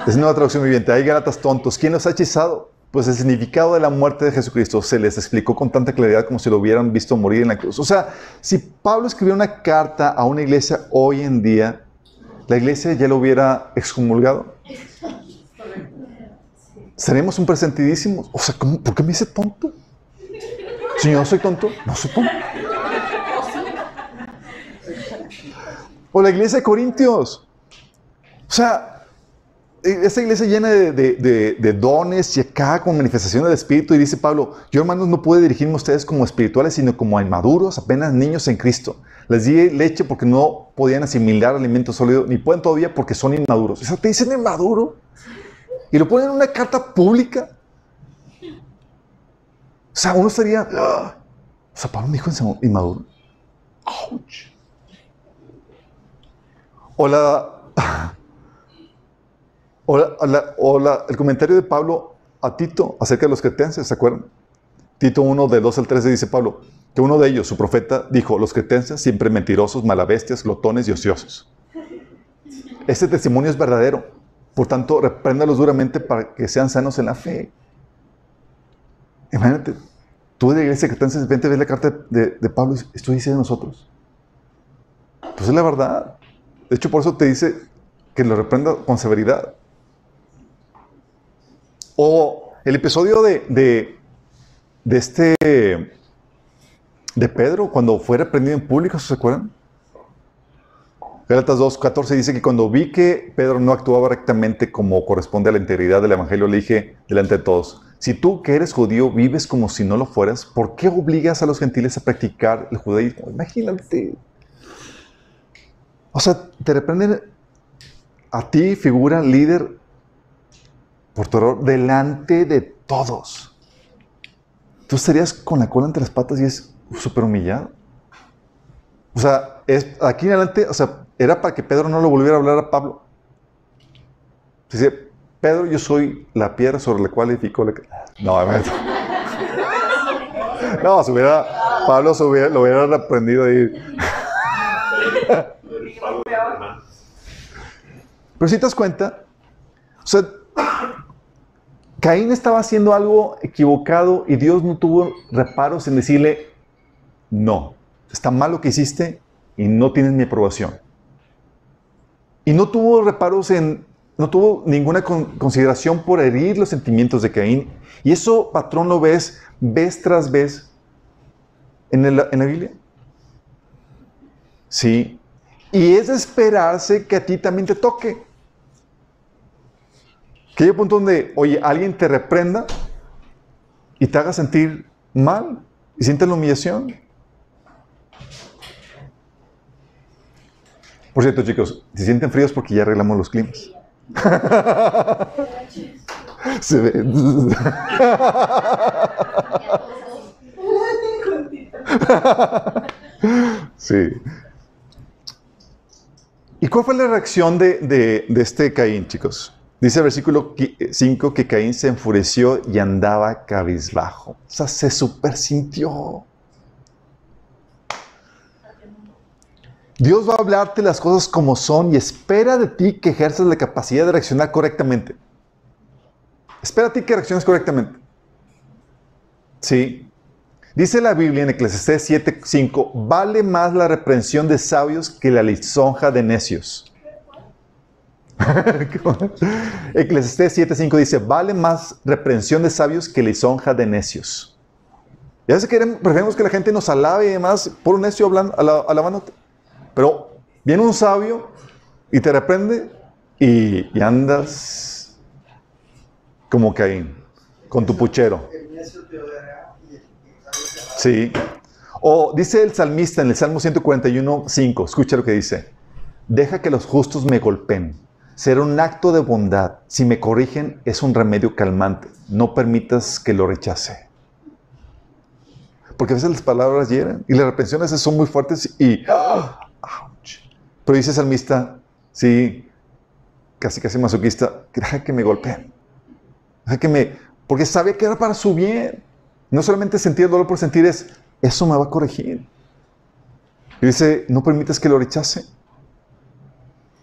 B: Es una traducción viviente. Hay Gálatas tontos. ¿Quién los ha hechizado? Pues el significado de la muerte de Jesucristo se les explicó con tanta claridad como si lo hubieran visto morir en la cruz. O sea, si Pablo escribió una carta a una iglesia hoy en día, la iglesia ya lo hubiera excomulgado. Seremos un presentidísimos. O sea, ¿cómo- ¿por qué me dice tonto? Señor, ¿soy tonto? No soy tonto. O la iglesia de Corintios. O sea, esa iglesia llena de, de- de- de dones y acá con manifestaciones del Espíritu. Y dice Pablo, yo hermanos no pude dirigirme a ustedes como espirituales, sino como inmaduros, apenas niños en Cristo. Les di leche porque no podían asimilar alimento sólido, ni pueden todavía porque son inmaduros. O sea, te dicen inmaduro. Y lo ponen en una carta pública. O sea, uno estaría... "Ah". O sea, Pablo me dijo inmaduro. Ouch. O la, o, la- el comentario de Pablo a Tito acerca de los cretenses, ¿se acuerdan? Tito 1, de 2 al 13 dice Pablo, que uno de ellos, su profeta, dijo, los cretenses siempre mentirosos, malabestias, glotones y ociosos. Este testimonio es verdadero. Por tanto, repréndalos duramente para que sean sanos en la fe. Imagínate, tú de la iglesia cretense, repente ves la carta de, de Pablo y esto dice de nosotros. Pues es la verdad. De hecho, por eso te dice que lo reprenda con severidad. O el episodio de, de, este, de Pedro, cuando fue reprendido en público, ¿se acuerdan? Gálatas 2.14 dice que cuando vi que Pedro no actuaba rectamente como corresponde a la integridad del Evangelio, le dije delante de todos, si tú que eres judío vives como si no lo fueras, ¿por qué obligas a los gentiles a practicar el judaísmo? Imagínate. O sea, te reprenden a ti, figura, líder, por tu error, delante de todos. Tú estarías con la cola entre las patas y es súper humillado. O sea, es, aquí en adelante, o sea, era para que Pedro no lo volviera a hablar a Pablo. Dice, Pedro, yo soy la piedra sobre la cual edificó la... No, no, se hubiera, Pablo se hubiera, lo hubiera reprendido ahí. Pero si te das cuenta, o sea, Caín estaba haciendo algo equivocado y Dios no tuvo reparos en decirle, no, está mal lo que hiciste y no tienes mi aprobación. Y no tuvo reparos en, no tuvo ninguna consideración por herir los sentimientos de Caín. Y eso, patrón, lo ves vez tras vez en, en la Biblia. Sí. Y es esperarse que a ti también te toque. Que hay un punto donde, oye, alguien te reprenda y te haga sentir mal y sientes la humillación. Por cierto, chicos, si sienten fríos porque ya arreglamos los climas. Se ve. sí. ¿Y cuál fue la reacción de, de, de este Caín, chicos? Dice el versículo 5 que Caín se enfureció y andaba cabizbajo. O sea, se supersintió. Dios va a hablarte las cosas como son y espera de ti que ejerzas la capacidad de reaccionar correctamente. Espera de ti que reacciones correctamente. Sí. Dice la Biblia en Eclesiastés 7:5, vale más la reprensión de sabios que la lisonja de necios. Eclesiastés 7:5 dice, vale más reprensión de sabios que lisonja de necios. Y a veces queremos, preferimos que la gente nos alabe y demás por un necio hablando, alabándote. Pero viene un sabio y te reprende y, andas como Caín, con tu puchero. Sí. O dice el salmista en el Salmo 141, 5, escucha lo que dice. Deja que los justos me golpeen. Será un acto de bondad. Si me corrigen, es un remedio calmante. No permitas que lo rechace. Porque a veces las palabras hieren y las reprensiones son muy fuertes y pero dice salmista, sí, casi casi masoquista, deja que me golpeen. Deja que me... Porque sabe que era para su bien. No solamente sentir el dolor por sentir es, eso me va a corregir. Y dice, no permitas que lo rechace.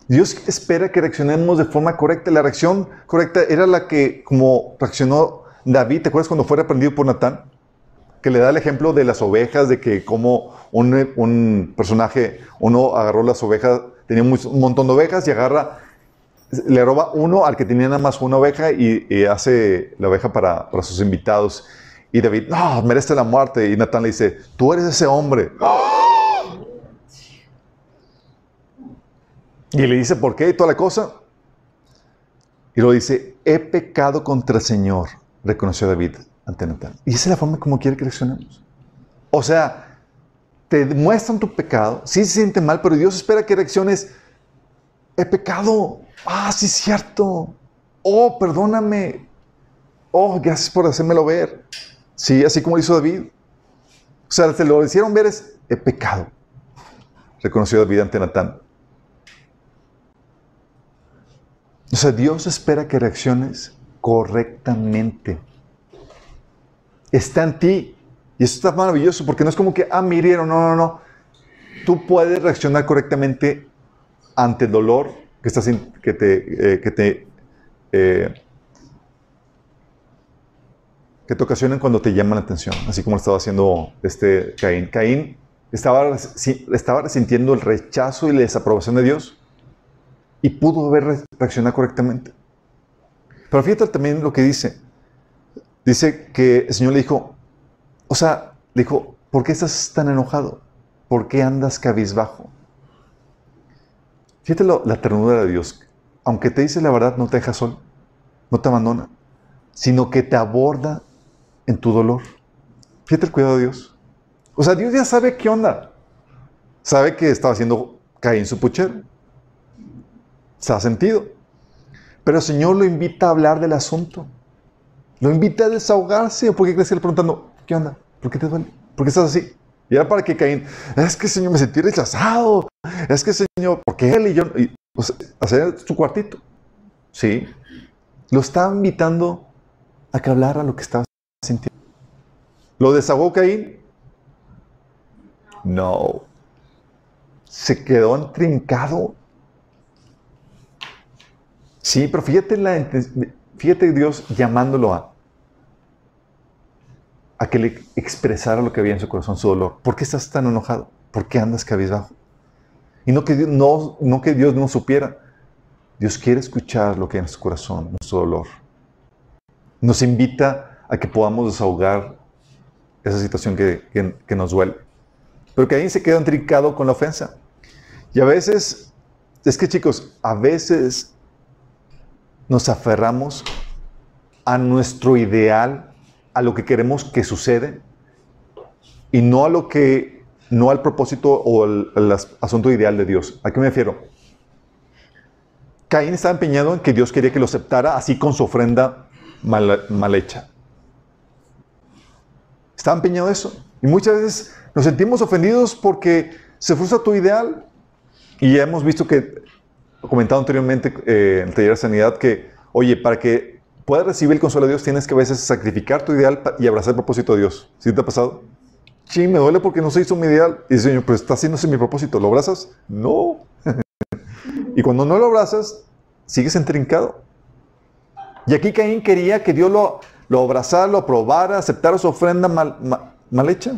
B: Dios espera que reaccionemos de forma correcta. La reacción correcta era la que, como reaccionó David, ¿te acuerdas cuando fue reprendido por Natán? Que le da el ejemplo de las ovejas, de que como un, personaje, uno agarró las ovejas, tenía un, montón de ovejas y agarra, le roba uno al que tenía nada más una oveja y, hace la oveja para, sus invitados. Y David, no, merece la muerte. Y Natán le dice, tú eres ese hombre. Y le dice, ¿por qué? Y toda la cosa. Y lo dice, he pecado contra el Señor, reconoció David ante Natán. Y esa es la forma como quiere que reaccionemos. O sea, te muestran tu pecado, sí se siente mal, pero Dios espera que reacciones, he pecado, ah, sí es cierto, oh, perdóname, oh, gracias por hacérmelo ver. Sí, así como lo hizo David. O sea, te lo hicieron ver es, he pecado, reconoció David ante Natán. O sea, Dios espera que reacciones correctamente. Está en ti y eso está maravilloso porque no es como que, ah, me. No, no, no. Tú puedes reaccionar correctamente ante el dolor que, estás que te, eh, que te, eh, que te ocasionan cuando te llaman la atención, así como lo estaba haciendo este Caín. Caín estaba, estaba resintiendo el rechazo y la desaprobación de Dios y pudo haber reaccionado correctamente. Pero fíjate también lo que dice. dice que el Señor le dijo, o sea, le dijo, ¿por qué estás tan enojado? ¿Por qué andas cabizbajo? Fíjate la ternura de Dios. Aunque te dice la verdad, no te deja solo, no te abandona, sino que te aborda en tu dolor. Fíjate el cuidado de Dios. O sea, Dios ya sabe qué onda. Sabe que estaba haciendo Caín su puchero. Se ha sentido. Pero el Señor lo invita a hablar del asunto. Lo invita a desahogarse. ¿Por qué crees que le preguntando, ¿qué onda? ¿Por qué te duele? ¿Por qué estás así? Y era para que Caín, es que Señor me sentí rechazado. Es que Señor, ¿por qué él y yo? Y, hacer su cuartito. Sí. Lo estaba invitando a que hablara lo que estaba sintiendo. ¿Lo desahogó Caín? No. Se quedó entrincado. Sí, pero fíjate, la, fíjate Dios llamándolo a, a que le expresara lo que había en su corazón, su dolor. ¿Por qué estás tan enojado? ¿Por qué andas cabizbajo? Y no que, Dios, no, no que Dios no supiera. Dios quiere escuchar lo que hay en su corazón, nuestro dolor. Nos invita a que podamos desahogar esa situación que, que- que nos duele. Pero Caín se quedó intrincado con la ofensa. Y a veces, es que chicos, a veces nos aferramos a nuestro ideal, a lo que queremos que sucede, y no a lo que, no al propósito o al, al as- asunto ideal de Dios. ¿A qué me refiero? Caín estaba empeñado en que Dios quería que lo aceptara así con su ofrenda mal, mal hecha. Estaba empeñado eso. Y muchas veces nos sentimos ofendidos porque se frustra tu ideal. Y ya hemos visto que, comentado anteriormente eh, en el taller de sanidad, que, oye, para que puedas recibir el consuelo de Dios, tienes que a veces sacrificar tu ideal y abrazar el propósito de Dios. ¿Sí te ha pasado? Sí, me duele porque no se hizo mi ideal. Y dice, Señor, pero está haciéndose mi propósito. ¿Lo abrazas? No. y cuando no lo abrazas, sigues entrincado. Y aquí Caín quería que Dios lo, lo abrazara, lo aprobara, aceptara su ofrenda mal, ma- mal hecha.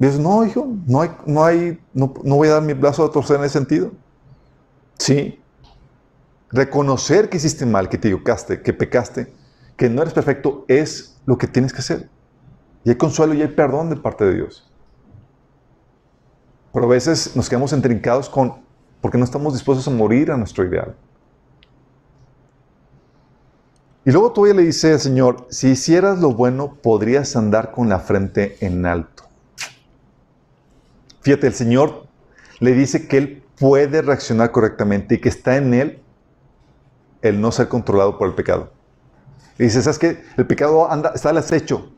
B: Dios, no, hijo, no, hay, no, hay, no, no voy a dar mi brazo a torcer en ese sentido. Sí. Reconocer que hiciste mal, que te equivocaste, que pecaste, que no eres perfecto, es lo que tienes que hacer. Y hay consuelo y hay perdón de parte de Dios. Pero a veces nos quedamos entrincados con, porque no estamos dispuestos a morir a nuestro ideal. Y luego todavía le dice al Señor, si hicieras lo bueno, podrías andar con la frente en alto. Fíjate, el Señor le dice que Él puede reaccionar correctamente y que está en Él el no ser controlado por el pecado. Y dice, ¿sabes qué? El pecado anda, está al acecho,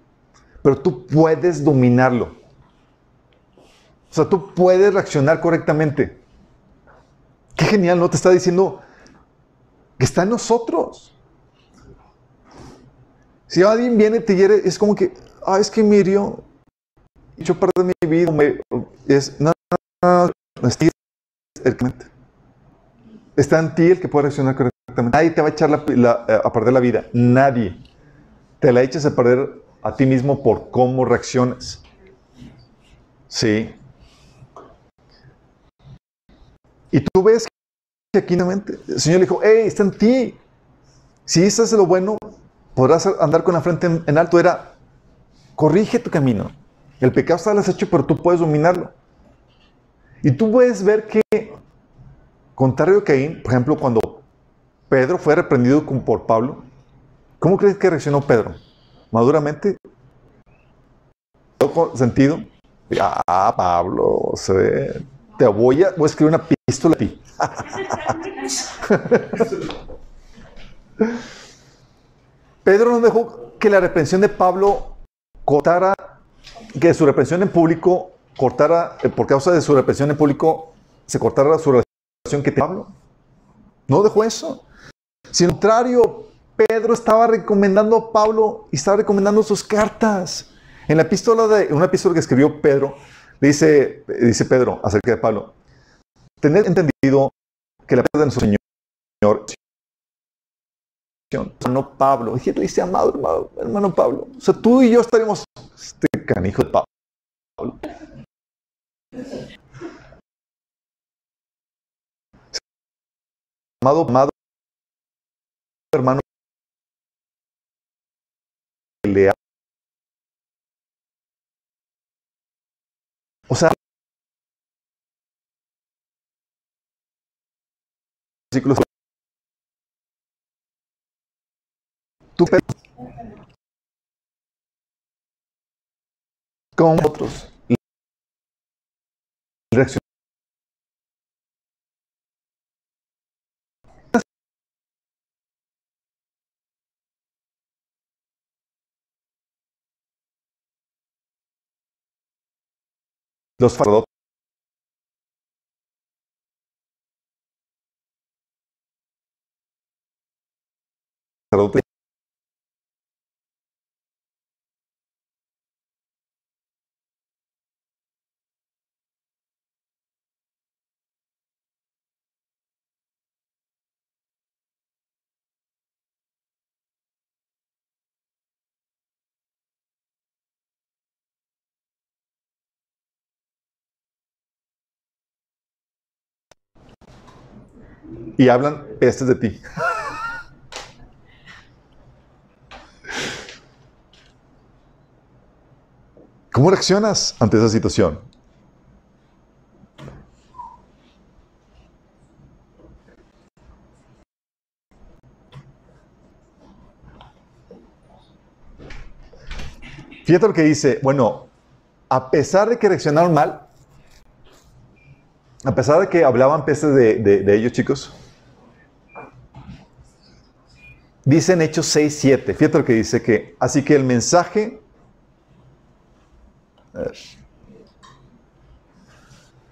B: pero tú puedes dominarlo. O sea, tú puedes reaccionar correctamente. Qué genial, ¿no? Te está diciendo que está en nosotros. Si alguien viene y te hiere, es como que, ah, es que me. Yo perdí mi vida. me- es, no, no, no, es Está en ti el que puede reaccionar correctamente. Nadie te va a echar la- la- eh, a perder la vida. Nadie. Te la echas a perder a ti mismo por cómo reaccionas. Sí. Y tú ves que aquí el Señor le dijo, hey, está en ti. Si estás de lo bueno, podrás andar con la frente en, en alto. Era, corrige tu camino. El pecado está al acecho, pero tú puedes dominarlo. Y tú puedes ver que, contrario a Caín, por ejemplo, cuando Pedro fue reprendido por Pablo, ¿cómo crees que reaccionó Pedro? ¿Maduramente? ¿Con sentido? Ah, Pablo, se ve. te voy a, voy a escribir una epístola a ti. Pedro no dejó que la reprensión de Pablo cortara, que su reprensión en público cortara, eh, por causa de su reprensión en público, se cortara su relación que tenía Pablo. No dejó eso. Sin contrario, Pedro estaba recomendando a Pablo y estaba recomendando sus cartas. En la epístola de una epístola que escribió Pedro, dice, dice Pedro acerca de Pablo, tener entendido que la palabra de nuestro Señor hermano Pablo. Y le dice, amado hermano, hermano Pablo. O sea, tú y yo estaríamos, este canijo de Pablo. Amado, amado hermano le O sea, versículos tú con otros. Los sacerdotes y hablan pestes de ti. ¿Cómo reaccionas ante esa situación? Fíjate lo que dice, bueno, a pesar de que reaccionaron mal, a pesar de que hablaban pestes de, de- de ellos, chicos, dice en Hechos 6, 7, fíjate lo que dice que, así que el mensaje,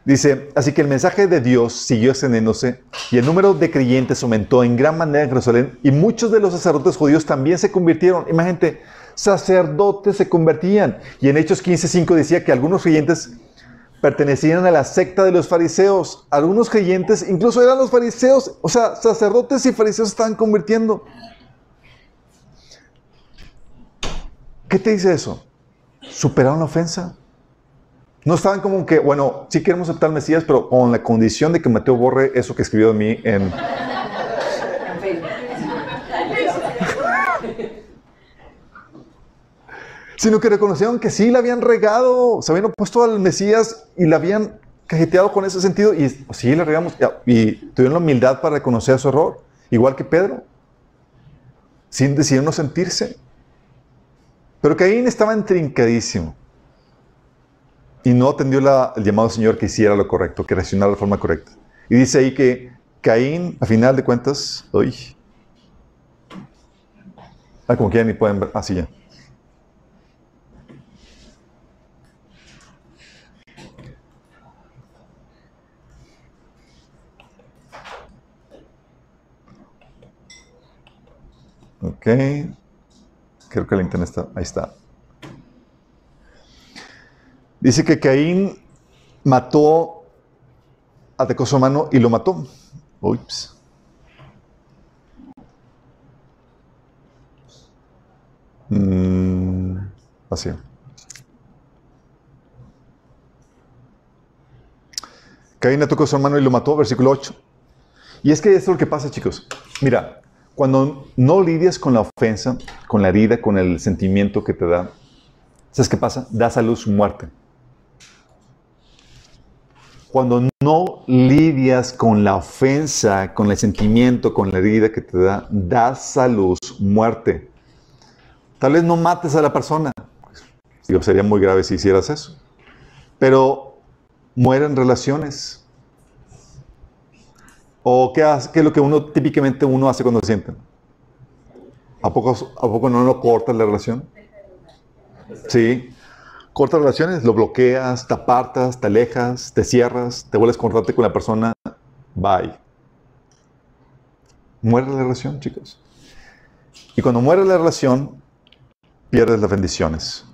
B: dice, así que el mensaje de Dios siguió extendiéndose y el número de creyentes aumentó en gran manera en Jerusalén y muchos de los sacerdotes judíos también se convirtieron. Imagínate, sacerdotes se convertían. Y en Hechos 15, 5 decía que algunos creyentes pertenecían a la secta de los fariseos. Algunos creyentes incluso eran los fariseos, o sea, sacerdotes y fariseos estaban convirtiendo. ¿Qué te dice eso? ¿Superaron la ofensa? No estaban como que, bueno, sí queremos aceptar al Mesías, pero con la condición de que Mateo borre eso que escribió de mí en... Sino que reconocieron que sí la habían regado, se habían opuesto al Mesías y la habían cajeteado con ese sentido y sí la regamos y tuvieron la humildad para reconocer su error, igual que Pedro, sin decidir no sentirse. Pero Caín estaba intrincadísimo y no atendió la- el llamado Señor que hiciera lo correcto, que reaccionara de forma correcta. Y dice ahí que Caín, a final de cuentas, uy, ah, como quieran y pueden ver, así ya. Ok. Creo que el internet está. Ahí está. Dice que Caín mató, atacó a su hermano y lo mató. Ups. Mm, así. Caín atacó a su hermano y lo mató, versículo 8. Y es que esto es lo que pasa, chicos. Mira, cuando no lidias con la ofensa, con la herida, con el sentimiento que te da, ¿sabes qué pasa? Das a luz muerte. Cuando no lidias con la ofensa, con el sentimiento, con la herida que te da, das a luz muerte. Tal vez no mates a la persona. Sería muy grave si hicieras eso. Pero mueren relaciones. ¿O qué, hace- qué es lo que uno típicamente uno hace cuando se siente? ¿A poco, ¿A poco no lo cortas la relación? Sí. Cortas relaciones, lo bloqueas, te apartas, te alejas, te cierras, te vuelves a cortarte con la persona. Bye. Muere la relación, chicos. Y cuando muere la relación, pierdes las bendiciones.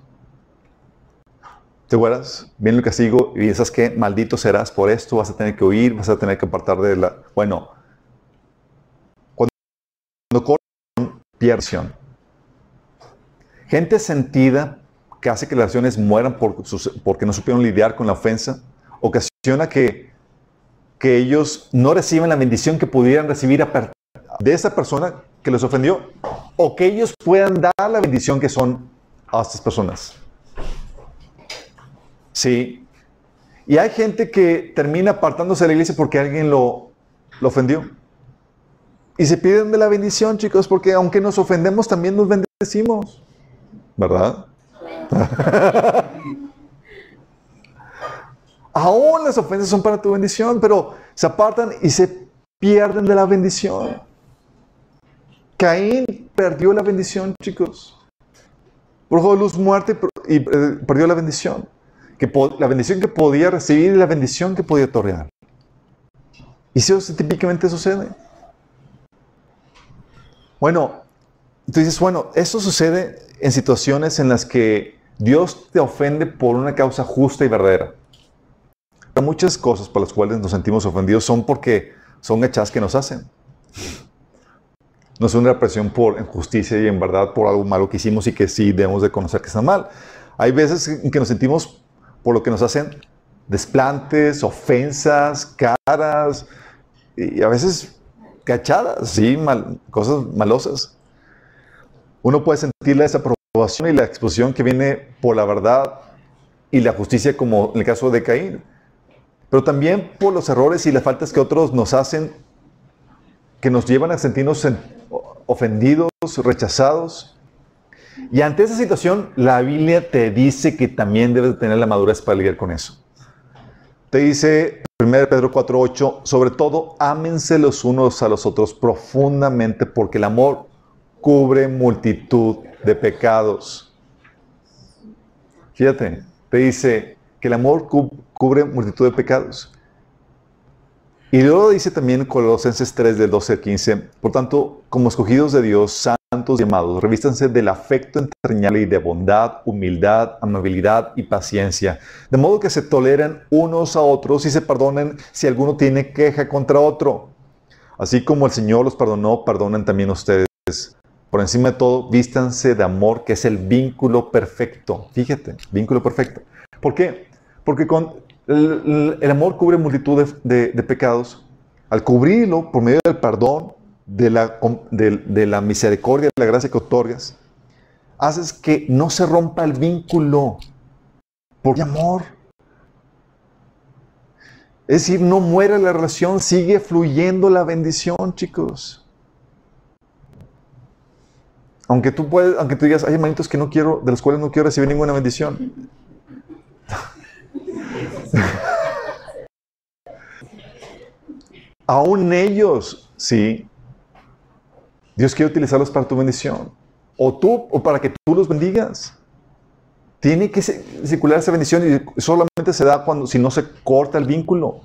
B: ¿Te acuerdas? Viene el castigo y dices que maldito serás por esto, vas a tener que huir, vas a tener que apartar de la... Bueno, cuando, cuando cortan, pierden. Gente sentida que hace que las relaciones mueran porque no supieron lidiar con la ofensa, ocasiona que, que ellos no reciben la bendición que pudieran recibir de esa persona que les ofendió. o que ellos puedan dar la bendición que son a estas personas. Sí. Y hay gente que termina apartándose de la iglesia porque alguien lo, ofendió. Y se piden de la bendición, chicos, porque aunque nos ofendemos, también nos bendecimos. ¿Verdad? Aún las ofensas son para tu bendición, pero se apartan y se pierden de la bendición. Caín perdió la bendición, chicos. Por de luz muerte y eh, perdió la bendición. Que la bendición que podía recibir y la bendición que podía otorgar. Y eso típicamente sucede. Bueno, tú dices, bueno, eso sucede en situaciones en las que Dios te ofende por una causa justa y verdadera. Muchas cosas por las cuales nos sentimos ofendidos son porque son hechas que nos hacen. No es una represión por injusticia y en verdad por algo malo que hicimos y que sí debemos de conocer que está mal. Hay veces en que nos sentimos por lo que nos hacen desplantes, ofensas, caras y a veces cachadas, sí, cosas malosas. Uno puede sentir la desaprobación y la exposición que viene por la verdad y la justicia, como en el caso de Caín, pero también por los errores y las faltas que otros nos hacen, que nos llevan a sentirnos ofendidos, rechazados. Y ante esa situación, la Biblia te dice que también debes tener la madurez para lidiar con eso. Te dice 1 Pedro 4:8, sobre todo, ámense los unos a los otros profundamente, porque el amor cubre multitud de pecados. Fíjate, te dice que el amor cubre multitud de pecados. Y luego dice también Colosenses 3 del 12 al 15, por tanto, como escogidos de Dios, santos y amados, revístanse del afecto entrañable y de bondad, humildad, amabilidad y paciencia, de modo que se toleren unos a otros y se perdonen si alguno tiene queja contra otro. Así como el Señor los perdonó, perdonen también ustedes. Por encima de todo, vístanse de amor, que es el vínculo perfecto. Fíjate, vínculo perfecto. ¿Por qué? Porque con el, amor cubre multitud de, pecados. Al cubrirlo por medio del perdón, de la, de, la misericordia, de la gracia que otorgas, haces que no se rompa el vínculo por amor. Es decir, no muere la relación, sigue fluyendo la bendición, chicos. Aunque tú puedes, aunque tú digas, hay hermanitos que no quiero, de los cuales no quiero recibir ninguna bendición. Aún ellos, sí. Dios quiere utilizarlos para tu bendición. O tú, o para que tú los bendigas. Tiene que circular esa bendición y solamente se da cuando, si no se corta el vínculo.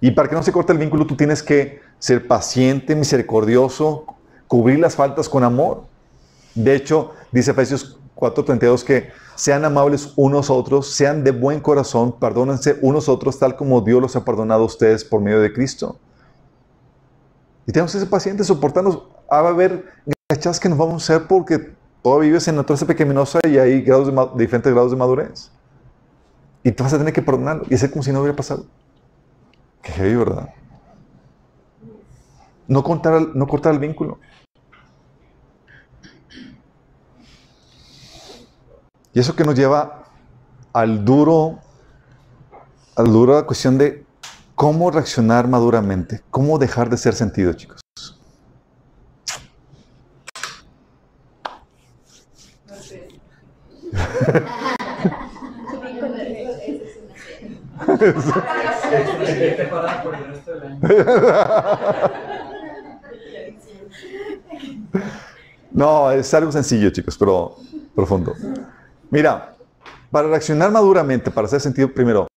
B: Y para que no se corte el vínculo, tú tienes que ser paciente, misericordioso, cubrir las faltas con amor. De hecho, dice Efesios 4:32 que sean amables unos a otros, sean de buen corazón, perdónense unos a otros tal como Dios los ha perdonado a ustedes por medio de Cristo. Y tenemos que ser pacientes, soportarnos. Ah, va a haber gachas que nos vamos a hacer porque todavía vives en naturaleza pecaminosa y hay grados diferentes grados de madurez. Y tú vas a tener que perdonarlo y hacer como si no hubiera pasado. Qué heavy, ¿verdad? No cortar, no cortar el vínculo. Y eso que nos lleva al duro, al duro cuestión de cómo reaccionar maduramente, cómo dejar de ser sentido, chicos. No, es algo sencillo, chicos, pero profundo. Mira, para reaccionar maduramente, para hacer sentido, primero,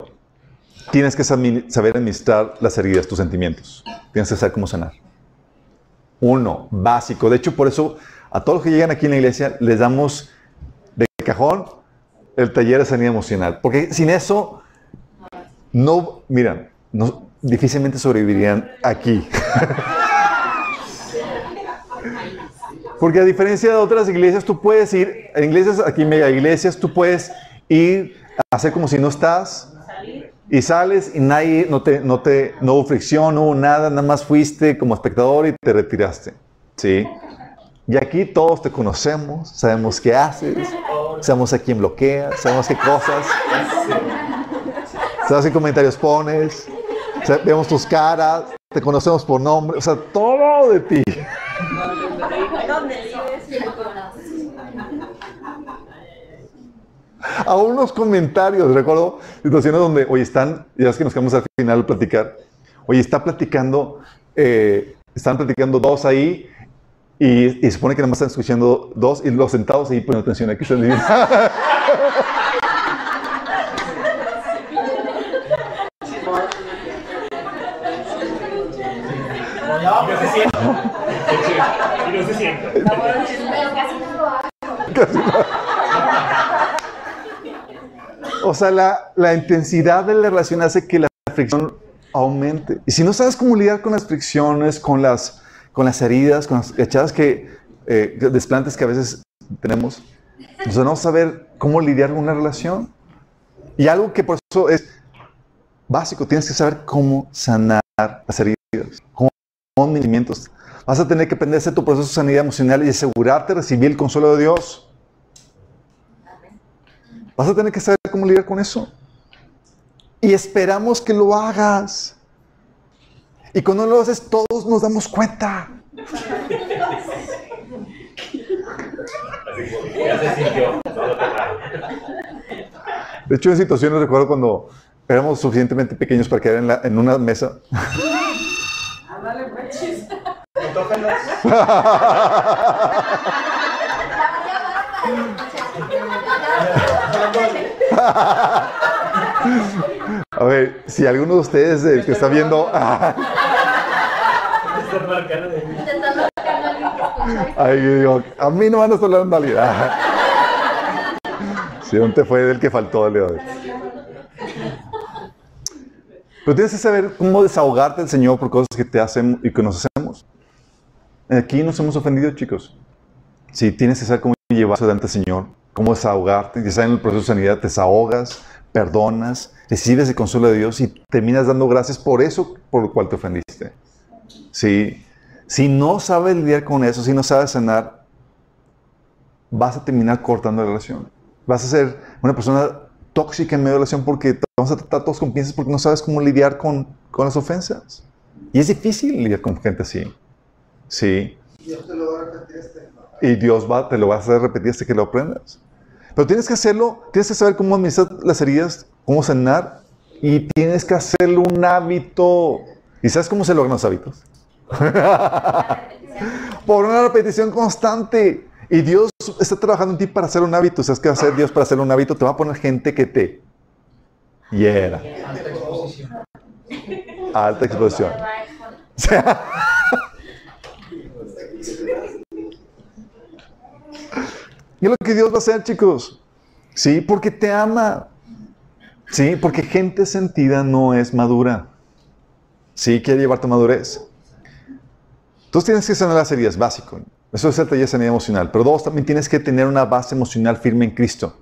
B: tienes que saber administrar las heridas, tus sentimientos. Tienes que saber cómo sanar. Uno, básico. De hecho, por eso a todos los que llegan aquí en la iglesia les damos de cajón el taller de sanidad emocional. Porque sin eso, no, miran, no, difícilmente sobrevivirían aquí. Porque a diferencia de otras iglesias, tú puedes ir, iglesias, aquí mega iglesias, tú puedes ir a hacer como si no estás. Y sales y nadie, no te, no te, no hubo fricción, no hubo nada, nada más fuiste como espectador y te retiraste. ¿Sí? Y aquí todos te conocemos, sabemos qué haces, sabemos a quién bloqueas, sabemos qué cosas, sabemos qué comentarios pones, vemos tus caras, te conocemos por nombre, o sea, todo de ti. A unos comentarios, recuerdo situaciones donde, oye, están, ya es que nos quedamos al final a platicar, oye, está platicando, eh, están platicando dos ahí y, y se supone que nada más están escuchando dos y los sentados ahí poniendo atención aquí están diciendo,
E: Y no se sienta. Y no se sienta.
D: Pero casi no lo hago.
B: O sea, la, la intensidad de la relación hace que la fricción aumente. Y si no sabes cómo lidiar con las fricciones, con las, con las heridas, con las echadas que, eh, desplantes que a veces tenemos, entonces no saber cómo lidiar con una relación. Y algo que por eso es básico, tienes que saber cómo sanar las heridas, cómo sentimientos. Vas a tener que aprender a hacer tu proceso de sanidad emocional y asegurarte de recibir el consuelo de Dios. Vas a tener que saber cómo lidiar con eso. Y esperamos que lo hagas. Y cuando lo haces, todos nos damos cuenta. De hecho, en situaciones recuerdo cuando éramos suficientemente pequeños para quedar en, la- en una mesa.
C: Ándale, pues.
E: Me tocan las.
B: A ver, si alguno de ustedes eh, que está viendo,
E: Están marcando de mí.
D: Intentando buscar a alguien que escuche.
B: ay, digo, a mí no van a hablar en realidad. Si te fue del que faltó el de hoy. Pero tienes que saber cómo desahogarte del Señor por cosas que te hacen y que nos hacemos. Aquí nos hemos ofendido, chicos. Sí, tienes que saber cómo llevar eso delante del Señor, cómo desahogarte. Ya sabes, en el proceso de sanidad te desahogas, perdonas, recibes el consuelo de Dios y terminas dando gracias por eso por lo cual te ofendiste. Sí. Si no sabes lidiar con eso, si no sabes sanar, vas a terminar cortando la relación. Vas a ser una persona tóxica en medio de la relación porque te vamos a tratar todos con piensas porque no sabes cómo lidiar con, con las ofensas. Y es difícil lidiar con gente así. Sí.
F: Dios te lo va a repetir este.
B: Y Dios va, te lo va a hacer repetir hasta que lo aprendas. Pero tienes que hacerlo, tienes que saber cómo administrar las heridas, cómo sanar, y tienes que hacerlo un hábito. ¿Y sabes cómo se logran los hábitos? Por una repetición constante. Y Dios está trabajando en ti para hacer un hábito. ¿Sabes qué va a hacer Dios para hacer un hábito? Te va a poner gente que te hiera.
G: Alta exposición.
B: Alta exposición. O sea, y es lo que Dios va a hacer, chicos. Sí, porque te ama. Sí, porque gente sentida no es madura. Sí, quiere llevarte a madurez. Entonces tienes que sanar las heridas, básico. Eso es el taller sanidad emocional. Pero dos, también tienes que tener una base emocional firme en Cristo.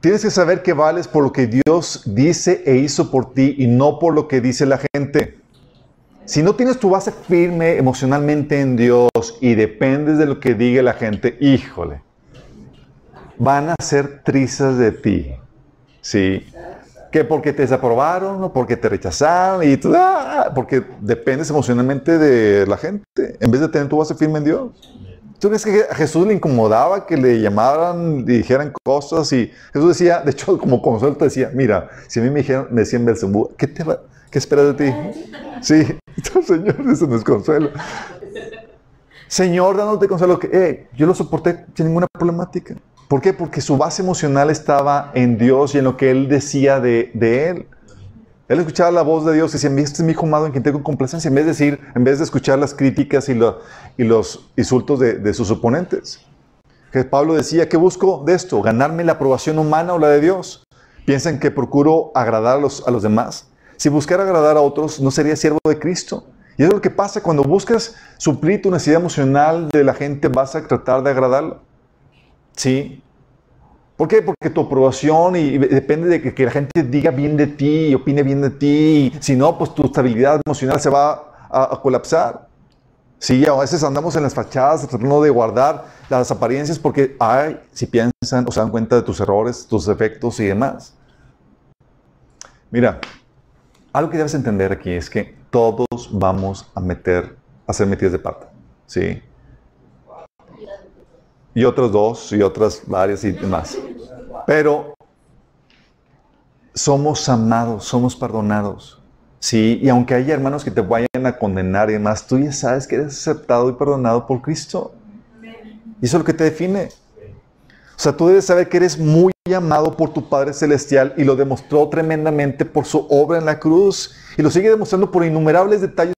B: Tienes que saber que vales por lo que Dios dice e hizo por ti y no por lo que dice la gente. Si no tienes tu base firme emocionalmente en Dios y dependes de lo que diga la gente, híjole, van a ser trizas de ti. ¿Sí? Que porque te desaprobaron o porque te rechazaron y tú, ah, porque dependes emocionalmente de la gente en vez de tener tu base firme en Dios. ¿Tú crees que a Jesús le incomodaba que le llamaran y dijeran cosas? Y Jesús decía, de hecho, como consuelo te decía, mira, si a mí me dijeron, me decían Belzebú, ¿qué, te ¿qué esperas de ti? Sí, Señor, eso no es consuelo. Señor, dándote consuelo, que eh, yo lo soporté sin ninguna problemática. ¿Por qué? Porque su base emocional estaba en Dios y en lo que Él decía de, de Él. Él escuchaba la voz de Dios y decía, este es mi hijo amado en quien tengo complacencia, en vez de decir, en vez de escuchar las críticas y, lo- y los insultos de, sus oponentes. Que Pablo decía, ¿qué busco de esto? ¿Ganarme la aprobación humana o la de Dios? ¿Piensan que procuro agradar a los, a los demás? Si buscara agradar a otros, no sería siervo de Cristo. Y es lo que pasa cuando buscas suplir tu necesidad emocional de la gente, vas a tratar de agradarlo. Sí. ¿Por qué? Porque tu aprobación y, y depende de que, que la gente diga bien de ti y opine bien de ti. Si no, pues tu estabilidad emocional se va a- a colapsar. Sí, a veces andamos en las fachadas tratando de guardar las apariencias porque, ay, si piensan o se dan cuenta de tus errores, tus defectos y demás. Mira, algo que debes entender aquí es que todos vamos a meter, a ser metidos de pata. ¿Sí? Y otros dos, y otras varias y demás. Pero somos amados, somos perdonados. Sí, y aunque haya hermanos que te vayan a condenar y demás, tú ya sabes que eres aceptado y perdonado por Cristo. Y eso es lo que te define. O sea, tú debes saber que eres muy amado por tu Padre Celestial y lo demostró tremendamente por su obra en la cruz y lo sigue demostrando por innumerables detalles,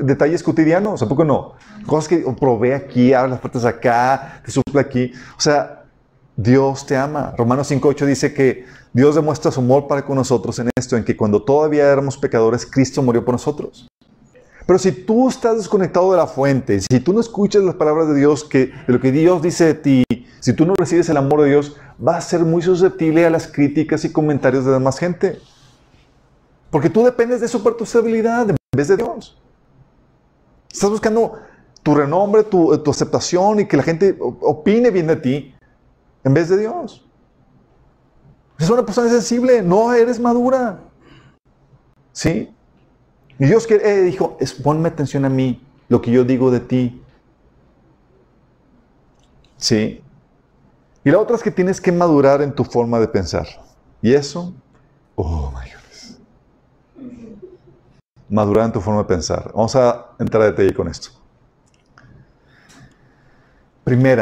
B: detalles cotidianos. ¿A poco no? Cosas que provee aquí, abre las puertas acá, te suple aquí. O sea, Dios te ama. Romanos 5.8 dice que Dios demuestra su amor para con nosotros en esto, en que cuando todavía éramos pecadores, Cristo murió por nosotros. Pero si tú estás desconectado de la fuente, si tú no escuchas las palabras de Dios, que, de lo que Dios dice de ti, si tú no recibes el amor de Dios, vas a ser muy susceptible a las críticas y comentarios de demás gente. Porque tú dependes de su estabilidad en vez de Dios. Estás buscando tu renombre, tu, aceptación y que la gente opine bien de ti en vez de Dios. Es una persona sensible, no eres madura. ¿Sí? Y Dios eh, dijo, ponme atención a mí, lo que yo digo de ti. ¿Sí? Y la otra es que tienes que madurar en tu forma de pensar. Y eso, oh my. Madurar en tu forma de pensar. Vamos a entrar a detalle con esto. Primera,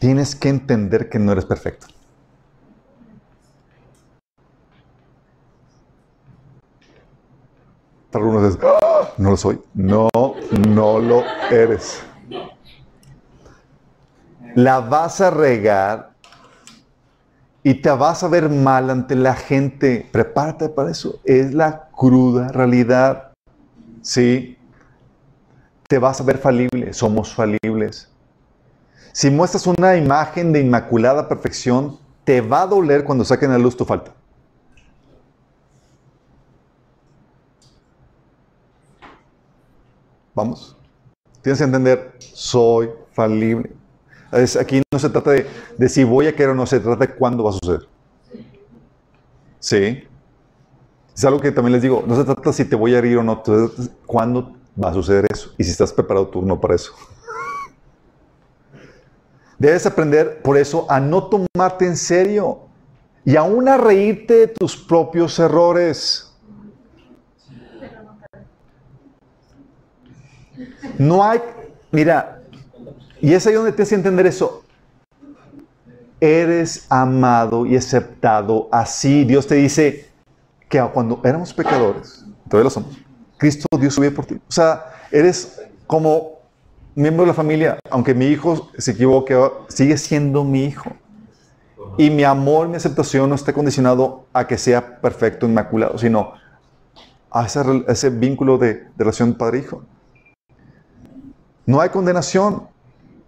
B: tienes que entender que no eres perfecto. Para algunos es, "Ah, no lo soy. No, no lo eres. La vas a regar y te vas a ver mal ante la gente. Prepárate para eso. Es la cruda realidad. Sí. Te vas a ver falible. Somos falibles. Si muestras una imagen de inmaculada perfección, te va a doler cuando saquen a luz tu falta. Vamos. Tienes que entender, soy falible. Aquí no se trata de, si voy a querer o no, se trata de cuándo va a suceder. Sí. Es algo que también les digo, no se trata si te voy a herir o no, cuándo va a suceder eso y si estás preparado tú no para eso. Debes aprender, por eso, a no tomarte en serio y aún a reírte de tus propios errores. No hay, mira, y es ahí donde tienes que entender eso. Eres amado y aceptado así. Dios te dice que cuando éramos pecadores, todavía lo somos, Cristo Dios subió por ti. O sea, eres como miembro de la familia, aunque mi hijo se equivoque, sigue siendo mi hijo. Y mi amor, mi aceptación no está condicionado a que sea perfecto, inmaculado, sino a a ese vínculo de relación padre-hijo. No hay condenación.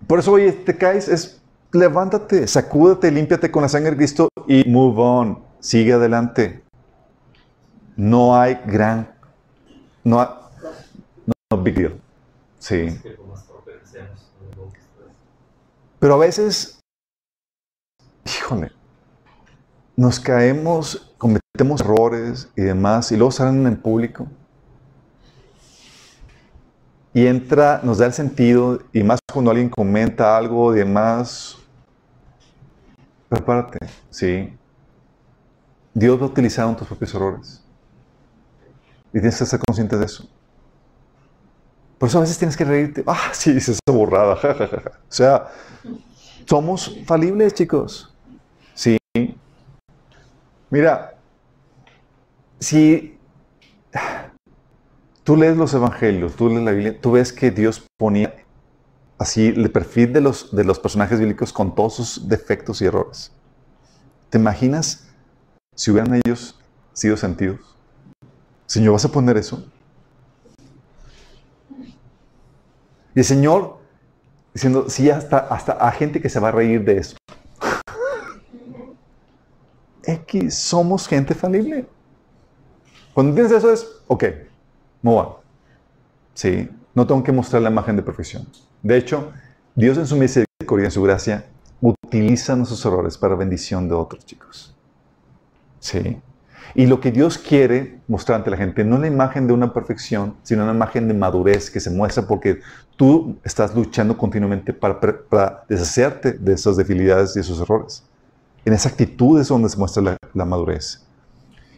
B: Por eso hoy te caes, es levántate, sacúdate, límpiate con la sangre de Cristo y move on. Sigue adelante. No hay gran, no hay, no, no big deal. Sí. Pero a veces, híjole, nos caemos, cometemos errores y demás, y luego salen en público. Y entra, nos da el sentido, y más cuando alguien comenta algo y demás. Prepárate, sí. Dios va a utilizar tus propios errores. Y tienes que ser consciente de eso. Por eso a veces tienes que reírte. Ah, sí, dices esa borrada. O sea, somos falibles, chicos. Sí. Mira, si tú lees los evangelios, tú lees la Biblia, tú ves que Dios ponía así el perfil de los, de los personajes bíblicos con todos sus defectos y errores. ¿Te imaginas si hubieran ellos sido sentidos? Señor, ¿vas a poner eso? Y el Señor diciendo, sí, hasta, hasta a gente que se va a reír de eso. X, somos gente falible. Cuando entiendes eso es, ok, on. ¿sí? No tengo que mostrar la imagen de perfección. De hecho, Dios en su misericordia, en su gracia, utiliza nuestros errores para bendición de otros chicos. ¿Sí? Y lo que Dios quiere mostrar ante la gente no es la imagen de una perfección, sino una imagen de madurez que se muestra porque tú estás luchando continuamente para, para deshacerte de esas debilidades y esos errores. En esa actitud es donde se muestra la madurez.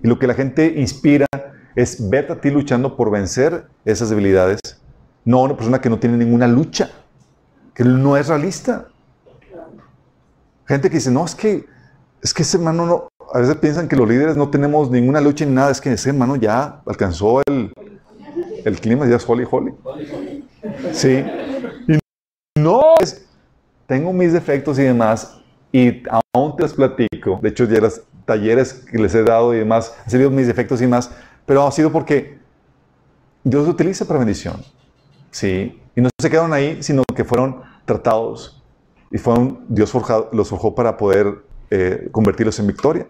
B: Y lo que la gente inspira es verte a ti luchando por vencer esas debilidades, no una persona que no tiene ninguna lucha, que no es realista. Gente que dice, no, es que, es que ese hermano no, a veces piensan que los líderes no tenemos ninguna lucha ni nada, es que ese hermano ya alcanzó el, el clima, ya es holy, holy. Sí. Y no, es, tengo mis defectos y demás, y aún te los platico. De hecho, ya los talleres que les he dado y demás, han sido mis defectos y demás, pero ha sido porque Dios los utiliza para bendición. Sí. Y no se quedaron ahí, sino que fueron tratados y fueron, Dios forjado, los forjó para poder eh, convertirlos en victoria.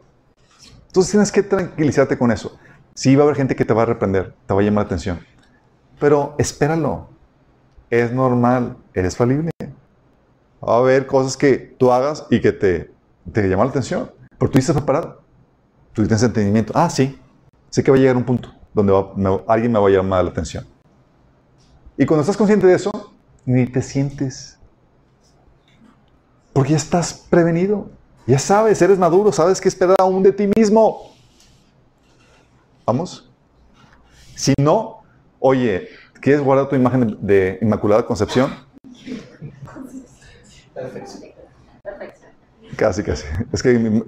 B: Entonces tienes que tranquilizarte con eso. Sí va a haber gente que te va a reprender, te va a llamar la atención, pero espéralo. Es normal, eres falible. Va a haber cosas que tú hagas y que te, te llaman la atención, pero tú estás preparado. Tú tienes entendimiento. Ah, sí, sé que va a llegar un punto donde va- me- alguien me va a llamar la atención. Y cuando estás consciente de eso, ni te sientes. Porque ya estás prevenido. Ya sabes, eres maduro, sabes qué esperar aún de ti mismo. ¿Vamos? Si no, oye, ¿quieres guardar tu imagen de, Inmaculada Concepción? Casi, casi. Es que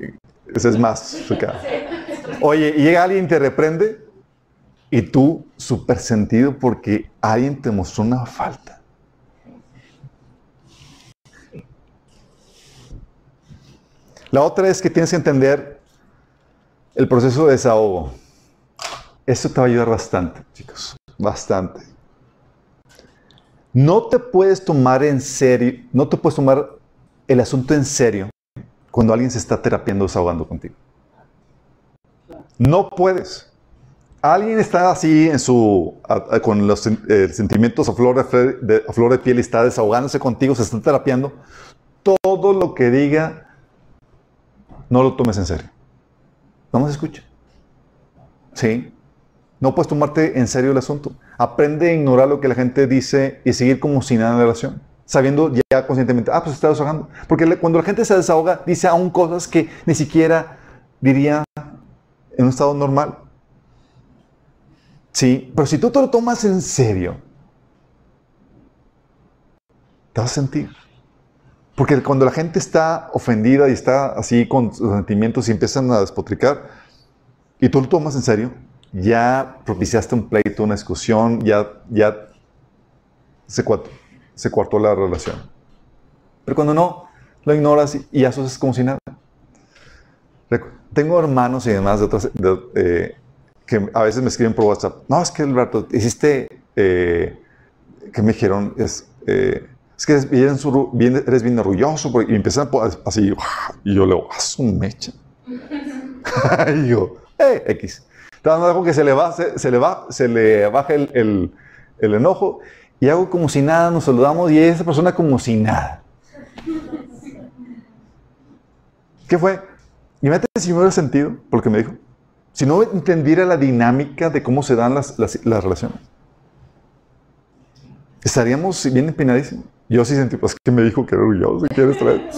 B: ese es más. acá. Oye, llega alguien y te reprende y tú súper sentido porque alguien te mostró una falta. La otra es que tienes que entender el proceso de desahogo. Eso te va a ayudar bastante, chicos. Bastante. No te puedes tomar en serio, no te puedes tomar el asunto en serio cuando alguien se está terapiando desahogando contigo. No puedes. Alguien está así en su, con los eh, sentimientos a flor de, de- a piel y está desahogándose contigo, se está terapiando. Todo lo que diga, no lo tomes en serio. Vamos a escuchar. Sí. No puedes tomarte en serio el asunto. Aprende a ignorar lo que la gente dice y seguir como si nada en la relación. Sabiendo ya conscientemente, ah, pues está desahogando. Porque cuando la gente se desahoga, dice aún cosas que ni siquiera diría en un estado normal. Sí, pero si tú te lo tomas en serio, te vas a sentir. Porque cuando la gente está ofendida y está así con sus sentimientos y empiezan a despotricar, y tú lo tomas en serio, ya propiciaste un pleito, una discusión, ya, ya se, cuartó, se cuartó la relación. Pero cuando no, lo ignoras y, y haces como si nada. Recu- Tengo hermanos y demás de otras, eh, que a veces me escriben por WhatsApp. No, es que Alberto, hiciste, eh, que me dijeron, es, eh, que eres bien, eres bien orgulloso. Y empiezan así, y yo le digo, haz un mecha. y yo, eh, X. Entonces hago que se le, va, se, se le, va, se le baja el, el- el enojo y hago como si nada, nos saludamos y esa persona como si nada. ¿Qué fue? Imagínate si me hubiera sentido por que me dijo. Si no entendiera la dinámica de cómo se dan las, las, relaciones. Estaríamos bien empinadísimos. Yo sí sentí, pues que me dijo que era orgulloso y quieres traer.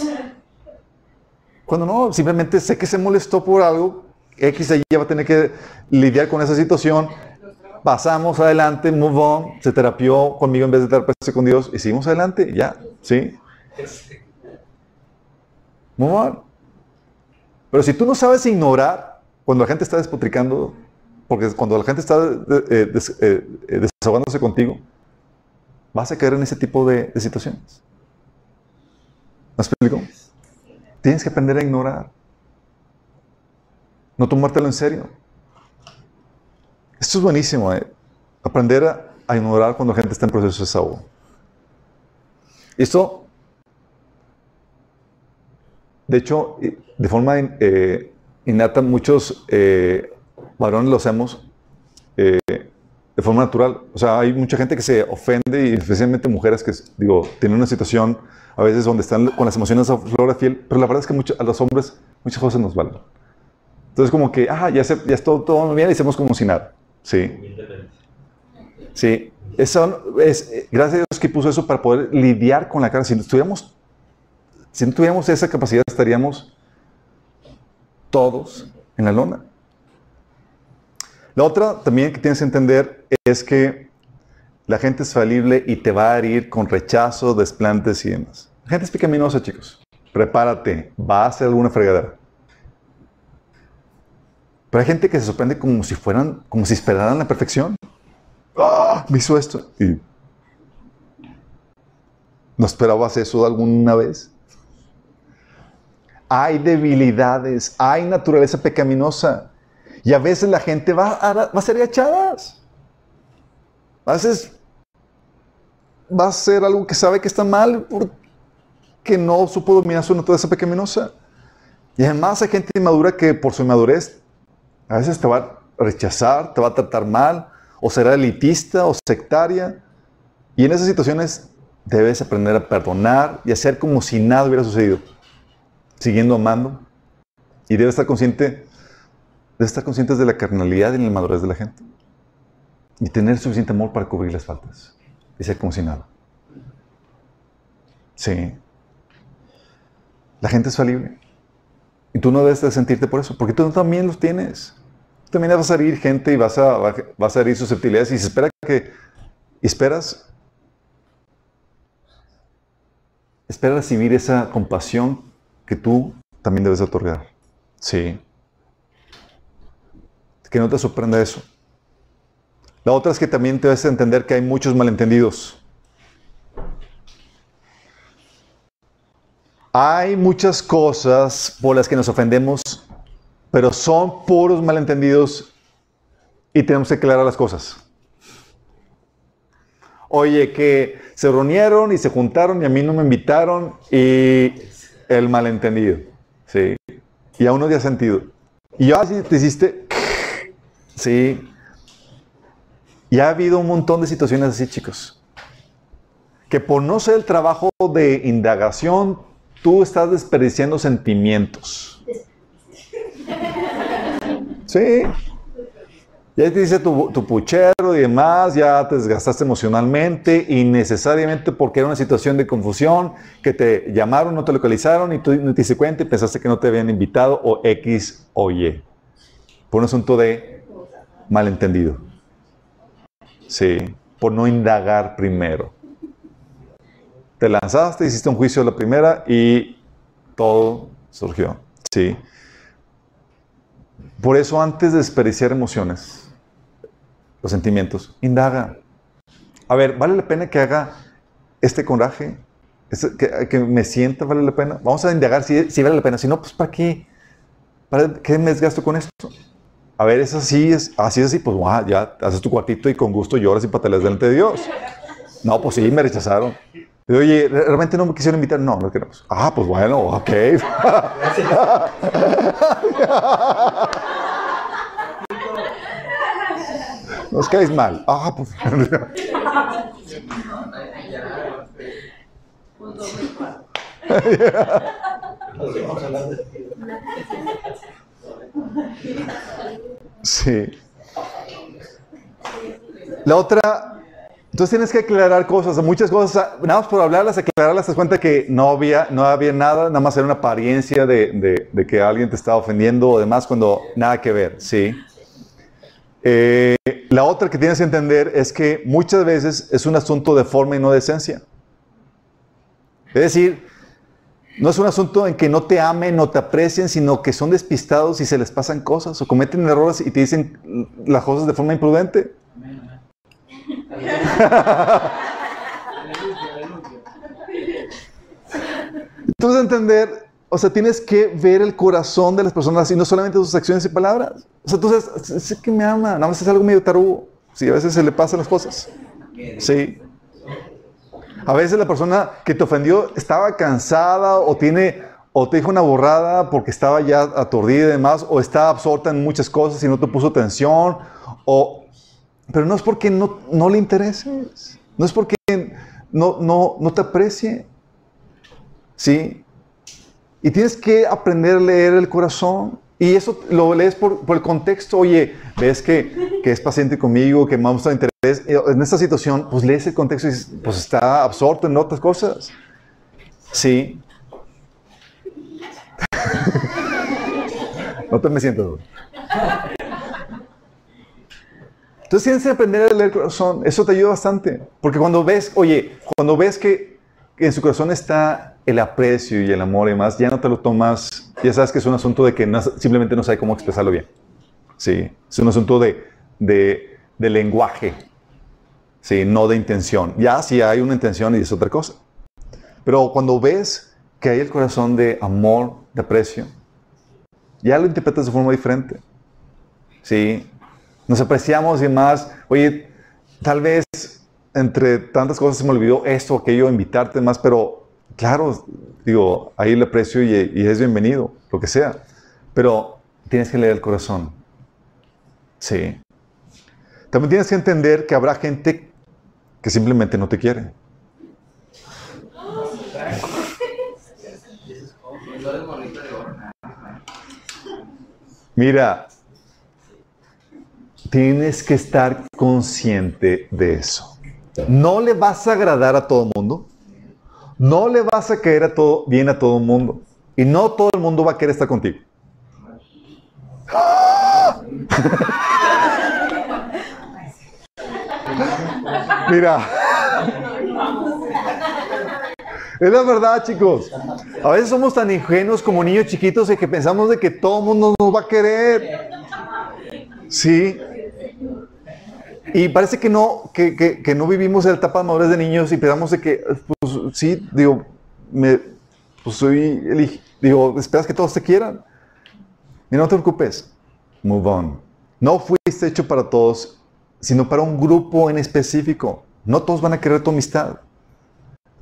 B: Cuando no, simplemente sé que se molestó por algo, X ella va a tener que lidiar con esa situación. Pasamos adelante, move on, se terapió conmigo en vez de terapiarse con Dios y seguimos adelante, ya, ¿sí? Move on. Pero si tú no sabes ignorar cuando la gente está despotricando, porque cuando la gente está eh, eh, eh, desahogándose contigo, vas a caer en ese tipo de, de situaciones. ¿Me explico? Tienes que aprender a ignorar. No tomártelo en serio. Esto es buenísimo, ¿eh? Aprender a, ignorar cuando la gente está en proceso de desahogo. Esto, de hecho, de forma eh, innata, muchos eh, varones lo hacemos. eh, de forma natural. O sea, hay mucha gente que se ofende, y especialmente mujeres que, digo, tienen una situación a veces donde están con las emociones a flor de piel, pero la verdad es que a los hombres muchas cosas nos valen. Entonces, como que, ah, ya, se, ya es todo, bien y hacemos como si nada. Sí. Sí. Eso es, eh, gracias a Dios que puso eso para poder lidiar con la cara. Si no si no tuviéramos esa capacidad, estaríamos todos en la lona. La otra también que tienes que entender es que la gente es falible y te va a herir con rechazo, desplantes y demás. La gente es pecaminosa, chicos. Prepárate, va a hacer alguna fregadera. Pero hay gente que se sorprende como si fueran, como si esperaran la perfección. ¡Ah! Esto. Y ¿No esperabas eso alguna vez? Hay debilidades, hay naturaleza pecaminosa. Y a veces la gente va a, va a ser agachadas. A veces va a hacer algo que sabe que está mal porque no supo dominar su naturaleza pecaminosa. Y además hay gente inmadura que por su inmadurez a veces te va a rechazar, te va a tratar mal, o será elitista o sectaria. Y en esas situaciones debes aprender a perdonar y hacer como si nada hubiera sucedido, siguiendo amando. Y debes estar consciente, estar conscientes de la carnalidad y la inmadurez de la gente. Y tener suficiente amor para cubrir las faltas. Y ser como si nada. Sí. La gente es falible. Y tú no debes de sentirte por eso, porque tú también los tienes. Tú también vas a herir gente y vas a, vas a herir susceptibilidades y se espera que, esperas, espera recibir esa compasión que tú también debes de otorgar. Sí. Que no te sorprenda eso. La otra es que también debes de entender que hay muchos malentendidos. Hay muchas cosas por las que nos ofendemos, pero son puros malentendidos y tenemos que aclarar las cosas. Oye, que se reunieron y se juntaron y a mí no me invitaron y el malentendido. Sí. Y aún no te ha sentido. Y ya si te hiciste. Sí. Y ha habido un montón de situaciones así, chicos. Que por no ser el trabajo de indagación, tú estás desperdiciando sentimientos. Sí. Ya te dice tu, puchero y demás, ya te desgastaste emocionalmente, innecesariamente porque era una situación de confusión, que te llamaron, no te localizaron y tú no te diste cuenta y pensaste que no te habían invitado o X o Y. Por un asunto de malentendido. Sí, por no indagar primero. Te lanzaste, hiciste un juicio de la primera y todo surgió. Sí. Por eso, antes de desperdiciar emociones, los sentimientos, indaga. A ver, ¿vale la pena que haga este coraje? Este, que, me sienta, ¿vale la pena? Vamos a indagar si, si, vale la pena. Si no, pues ¿para qué? ¿Para qué me desgasto con esto? A ver, es así, es así, es así, pues wow, ya haces tu cuartito y con gusto lloras y pataleas delante de Dios. No, pues sí, me rechazaron. Oye, ¿realmente no me quisieron invitar? No, no queremos. Ah, pues bueno, ok. Nos caes mal. Ah, pues. Sí. La otra, entonces tienes que aclarar cosas, muchas cosas, nada más por hablarlas, aclararlas, te das cuenta que no había, no había nada, nada más era una apariencia de, de, de que alguien te estaba ofendiendo o demás cuando nada que ver, ¿sí? Eh, la otra que tienes que entender es que muchas veces es un asunto de forma y no de esencia. Es decir, no es un asunto en que no te amen, no te aprecien, sino que son despistados y se les pasan cosas o cometen errores y te dicen las cosas de forma imprudente. Entonces entender, o sea, tienes que ver el corazón de las personas y no solamente sus acciones y palabras. O sea, sabes, sé que me ama, nada más es algo medio tarugo. Sí, a veces se le pasan las cosas. Sí. A veces la persona que te ofendió estaba cansada o tiene o te dijo una borrada porque estaba ya aturdida y demás, o estaba absorta en muchas cosas y no te puso atención, o pero no es porque no, no le intereses, no es porque no, no, no te aprecie, ¿sí? Y tienes que aprender a leer el corazón. Y eso lo lees por, el contexto. Oye, ves que, que, es paciente conmigo, que me muestra interés. En esta situación, pues lees el contexto y pues está absorto en otras cosas. Sí. no te me siento. Entonces tienes que aprender a leer el corazón. Eso te ayuda bastante. Porque cuando ves, oye, cuando ves que, que en su corazón está el aprecio y el amor y demás, ya no te lo tomas, ya sabes que es un asunto de que simplemente no sabe cómo expresarlo bien. Sí, es un asunto de, de, lenguaje, sí, no de intención. Ya si hay una intención y es otra cosa. Pero cuando ves que hay el corazón de amor, de aprecio, ya lo interpretas de forma diferente. Sí, nos apreciamos y demás. Oye, tal vez entre tantas cosas se me olvidó esto, aquello, invitarte más, pero claro, digo, ahí le aprecio y, y, es bienvenido, lo que sea. Pero tienes que leer el corazón. Sí. También tienes que entender que habrá gente que simplemente no te quiere. Mira, tienes que estar consciente de eso. No le vas a agradar a todo el mundo. No le vas a caer a todo, bien a todo el mundo. Y no todo el mundo va a querer estar contigo. Mira. Es la verdad, chicos. A veces somos tan ingenuos como niños chiquitos de que pensamos de que todo el mundo nos va a querer. Sí. Y parece que no, que, que, no vivimos la etapa de madurez de niños y pensamos de que, pues sí, digo, me, pues soy, digo, esperas que todos te quieran. Y no te preocupes. Move on. No fuiste hecho para todos, sino para un grupo en específico. No todos van a querer tu amistad.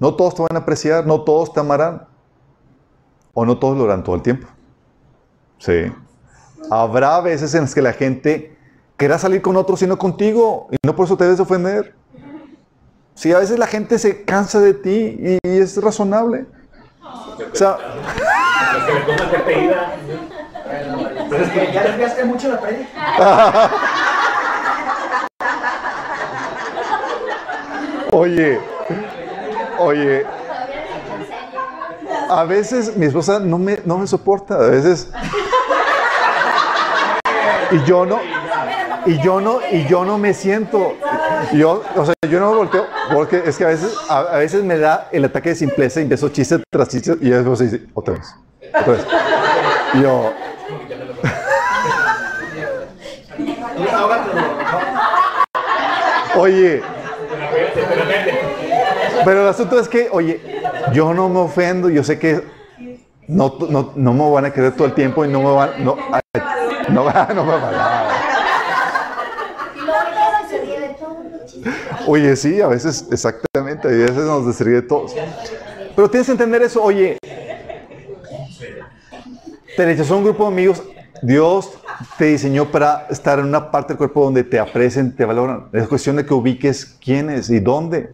B: No todos te van a apreciar, no todos te amarán. O no todos lo harán todo el tiempo. Sí. Habrá veces en las que la gente querrá salir con otros y no contigo, y no por eso te debes ofender. Sí, a veces la gente se cansa de ti y, y es razonable. O sea,
G: ya mucho la.
B: Oye, oye, a veces mi esposa no me, no me soporta, a veces. Y yo no, y yo no, y yo no me siento. Yo, o sea, yo no volteo, porque es que a veces, a, veces me da el ataque de simpleza y empiezo chiste tras chiste y después se dice, otra vez, otra vez. Y yo, oye, pero el asunto es que, oye, yo no me ofendo, yo sé que no, no, no me van a querer todo el tiempo y no me van, no, no, no me van a... Oye, sí, a veces, exactamente, a veces nos desríe de todos. Pero tienes que entender eso, oye, te rechazó un grupo de amigos, Dios te diseñó para estar en una parte del cuerpo donde te aprecien, te valoran. Es cuestión de que ubiques quiénes y dónde.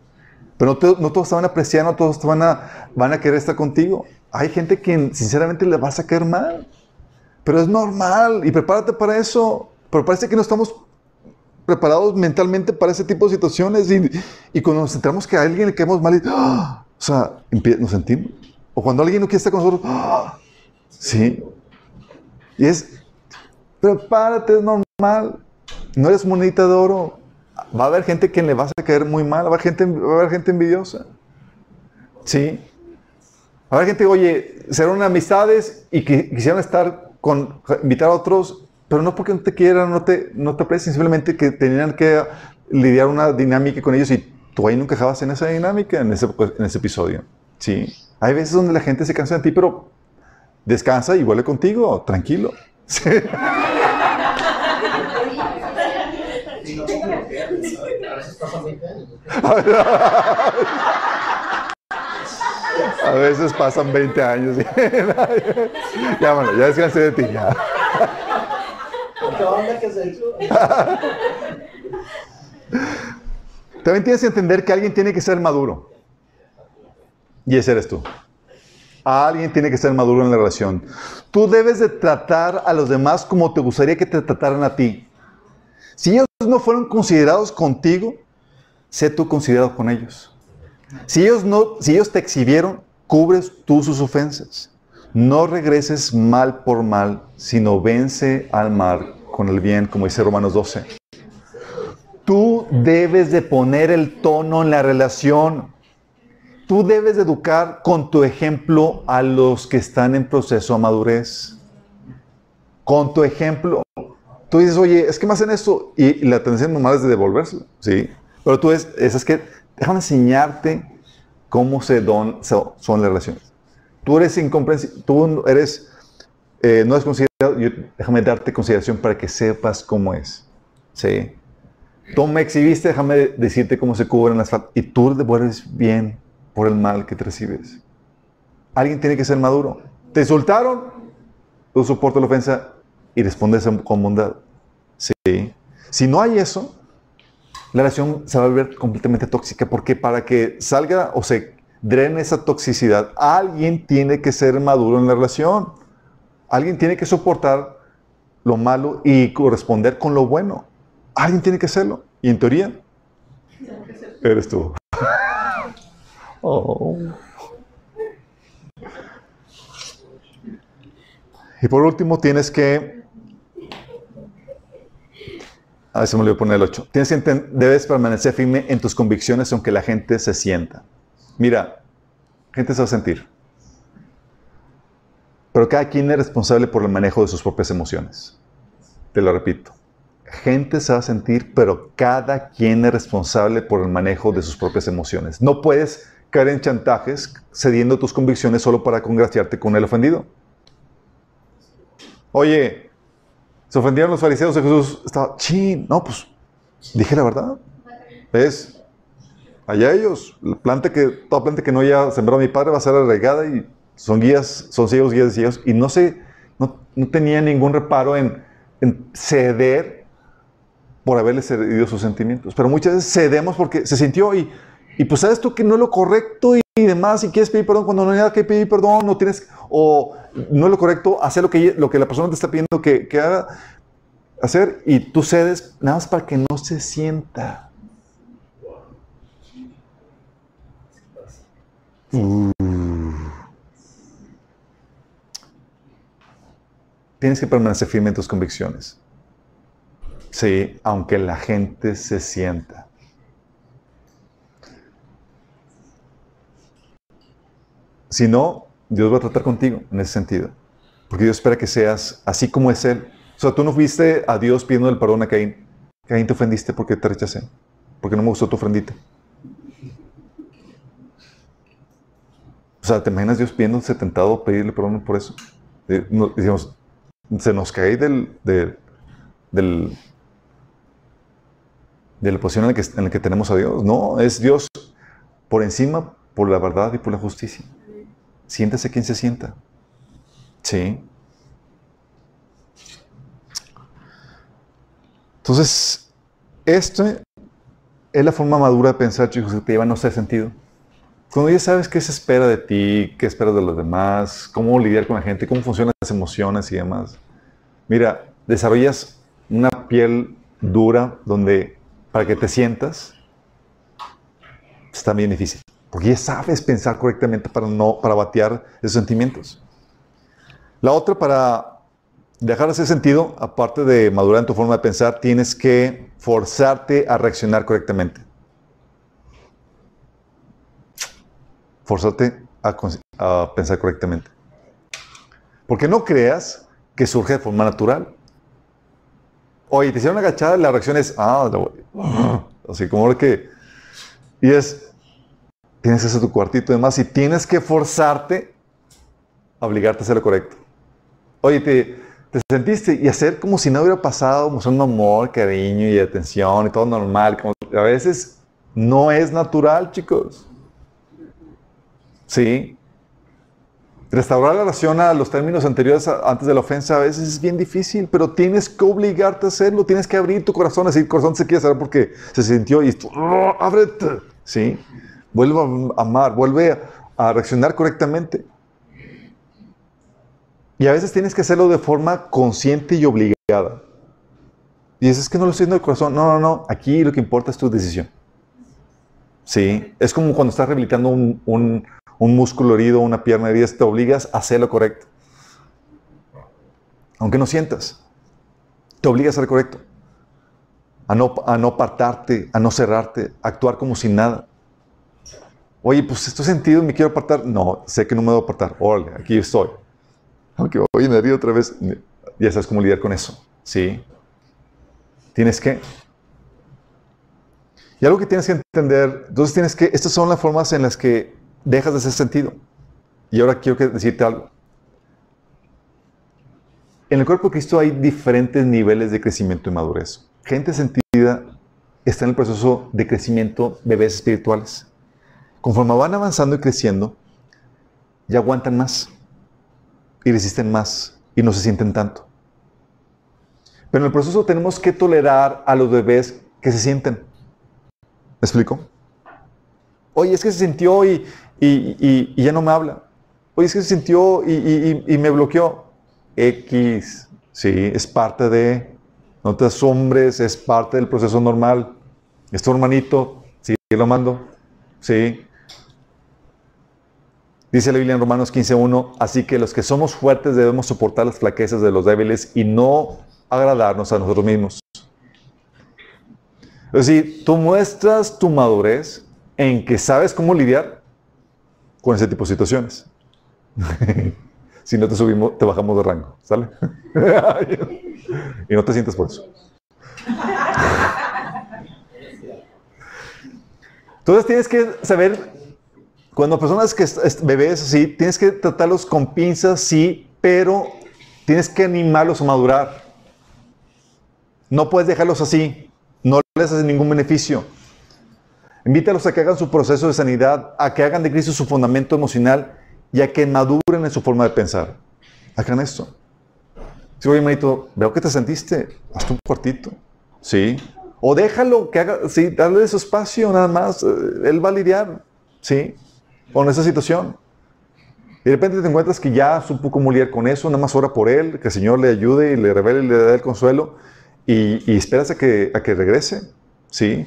B: Pero no, te, no todos te van a apreciar, no todos te van a, van a querer estar contigo. Hay gente que sinceramente le vas a caer mal. Pero es normal y prepárate para eso. Pero parece que no estamos preparados mentalmente para ese tipo de situaciones y, y cuando nos centramos que a alguien le caemos mal ¡ah! o sea, nos sentimos. O cuando alguien no quiere estar con nosotros, ¡ah! sí. Y es, prepárate, es normal. No eres monita de oro. Va a haber gente que le vas a caer muy mal, va a haber gente, va a haber gente envidiosa. Sí. Va a haber gente, oye, serán amistades y que quisieran estar con, invitar a otros, pero no porque no te quieran, no te, no te aprecien, simplemente que tenían que lidiar una dinámica con ellos y tú ahí nunca encajabas en esa dinámica, en ese, en ese episodio. Sí. Hay veces donde la gente se cansa de ti, pero descansa y vuelve contigo, tranquilo. Sí. A veces pasan 20 años. ya, bueno, ya descansé de ti. Ya. También tienes que entender que alguien tiene que ser maduro. Y ese eres tú. Alguien tiene que ser maduro en la relación. Tú debes de tratar a los demás como te gustaría que te trataran a ti. Si ellos no fueron considerados contigo, sé tú considerado con ellos. Si ellos, no, si ellos te exhibieron, cubres tú sus ofensas. No regreses mal por mal, sino vence al mal con el bien, como dice Romanos 12. Tú debes de poner el tono en la relación. Tú debes de educar con tu ejemplo a los que están en proceso de madurez. Con tu ejemplo. Tú dices, oye, es que me hacen esto. Y la tendencia normal es de devolvérselo. Sí. Pero tú es, es, que déjame enseñarte cómo se don, son las relaciones. Tú eres incomprensible, tú eres, eh, no es considerado, déjame darte consideración para que sepas cómo es. Sí. Tú me exhibiste, déjame decirte cómo se cubren las faltas. Y tú devuelves bien por el mal que te recibes. Alguien tiene que ser maduro. Te insultaron, tú soportas la ofensa y respondes con bondad. Sí. Si no hay eso, la relación se va a volver completamente tóxica porque para que salga o se drene esa toxicidad, alguien tiene que ser maduro en la relación. Alguien tiene que soportar lo malo y corresponder con lo bueno. Alguien tiene que hacerlo. Y en teoría, eres tú. Oh. Y por último, tienes que. A ver si me a poner el 8. Tienes que debes permanecer firme en tus convicciones aunque la gente se sienta. Mira, gente se va a sentir. Pero cada quien es responsable por el manejo de sus propias emociones. Te lo repito. Gente se va a sentir, pero cada quien es responsable por el manejo de sus propias emociones. No puedes caer en chantajes cediendo tus convicciones solo para congraciarte con el ofendido. Oye, se ofendieron los fariseos y Jesús estaba, chin, no, pues dije la verdad. ¿Ves? Allá ellos, la planta que, toda planta que no haya sembrado mi padre va a ser arraigada y son guías, son ciegos, guías y ciegos. Y no sé, no, no tenía ningún reparo en, en ceder por haberle cedido sus sentimientos. Pero muchas veces cedemos porque se sintió y y pues sabes tú que no es lo correcto y, demás, y quieres pedir perdón cuando no hay nada que pedir perdón, no tienes, o no es lo correcto hacer lo que, lo que la persona te está pidiendo que, que haga, hacer, y tú cedes nada más para que no se sienta. Uh. Tienes que permanecer firme en tus convicciones. Sí, aunque la gente se sienta. Si no, Dios va a tratar contigo en ese sentido. Porque Dios espera que seas así como es Él. O sea, tú no fuiste a Dios pidiendo el perdón a Caín. Caín te ofendiste porque te rechacé. Porque no me gustó tu ofrendita. O sea, ¿te imaginas Dios pidiéndose tentado pedirle perdón por eso? Eh, se nos cae del, del, del, de la posición en la, que, tenemos a Dios. No, es Dios por encima, por la verdad y por la justicia. Siéntese quien se sienta. Sí. Entonces, esto es la forma madura de pensar, chicos, que te lleva a no ser sentido. Cuando ya sabes qué se espera de ti, qué esperas de los demás, cómo lidiar con la gente, cómo funcionan las emociones y demás. Mira, desarrollas una piel dura donde para que te sientas está bien difícil. Porque ya sabes pensar correctamente para, no, para batear esos sentimientos. La otra, para dejar ese sentido, aparte de madurar en tu forma de pensar, tienes que forzarte a reaccionar correctamente. Forzarte a, a pensar correctamente. Porque no creas que surge de forma natural. Oye, te hicieron agachada la reacción es, ah, así como que... Y es, Tienes ese tu cuartito y demás y tienes que forzarte a obligarte a hacer lo correcto. Oye, te, te sentiste y hacer como si no hubiera pasado, mostrando amor, cariño y atención y todo normal. Como, a veces no es natural, chicos. Sí. Restaurar la relación a los términos anteriores antes de la ofensa a veces es bien difícil, pero tienes que obligarte a hacerlo, tienes que abrir tu corazón, el corazón se quiere saber porque se sintió y tú, "Oh, ábrete, ¿sí? Vuelve a amar, vuelve a, reaccionar correctamente. Y a veces tienes que hacerlo de forma consciente y obligada. Y dices, es que no lo estoy haciendo de corazón. No, no, no. Aquí lo que importa es tu decisión. Sí. Es como cuando estás rehabilitando un- un músculo herido, una pierna herida, te obligas a hacer lo correcto. Aunque no sientas. Te obligas a ser correcto. A no, a no apartarte, a no cerrarte, a actuar como sin nada. Oye, pues estoy sentido me quiero apartar. No, sé que no me debo apartar. Órale, aquí estoy. Aunque oye, me herido otra vez. Ya sabes cómo lidiar con eso. Sí. Tienes que. Y algo que tienes que entender, entonces tienes que, estas son las formas en las que dejas de ser sentido. Y ahora quiero decirte algo. En el cuerpo de Cristo hay diferentes niveles de crecimiento y madurez. Gente sentida está en el proceso de crecimiento, bebés espirituales. Conforme van avanzando y creciendo, ya aguantan más y resisten más y no se sienten tanto. Pero en el proceso tenemos que tolerar a los bebés que se sienten. ¿Me explico? Oye, es que se sintió y, y- ya no me habla. Oye, es que se sintió y, me bloqueó. X, sí, es parte de, no te asombres, es parte del proceso normal. Es tu hermanito, sigue lo mando, sí. Dice la Biblia en Romanos 15.1, así que los que somos fuertes debemos soportar las flaquezas de los débiles y no agradarnos a nosotros mismos. Es decir, tú muestras tu madurez en que sabes cómo lidiar con ese tipo de situaciones. si no te subimos, te bajamos de rango, ¿sale? y no te sientes por eso. Entonces tienes que saber, cuando personas que bebés así, tienes que tratarlos con pinzas, sí, pero tienes que animarlos a madurar. No puedes dejarlos así, no les hace ningún beneficio. Invítalos a que hagan su proceso de sanidad, a que hagan de Cristo su fundamento emocional y a que maduren en su forma de pensar. Hagan esto. Si oye, hermanito, veo que te sentiste, hazte un cuartito. Sí. O déjalo que haga, sí, dale su espacio nada más. eh, Él va a lidiar, sí, con esa situación. Y de repente te encuentras que ya supo cómo lidiar con eso, nada más ora por él, que el Señor le ayude y le revele y le dé el consuelo. Y, y esperas a que, a que regrese, sí.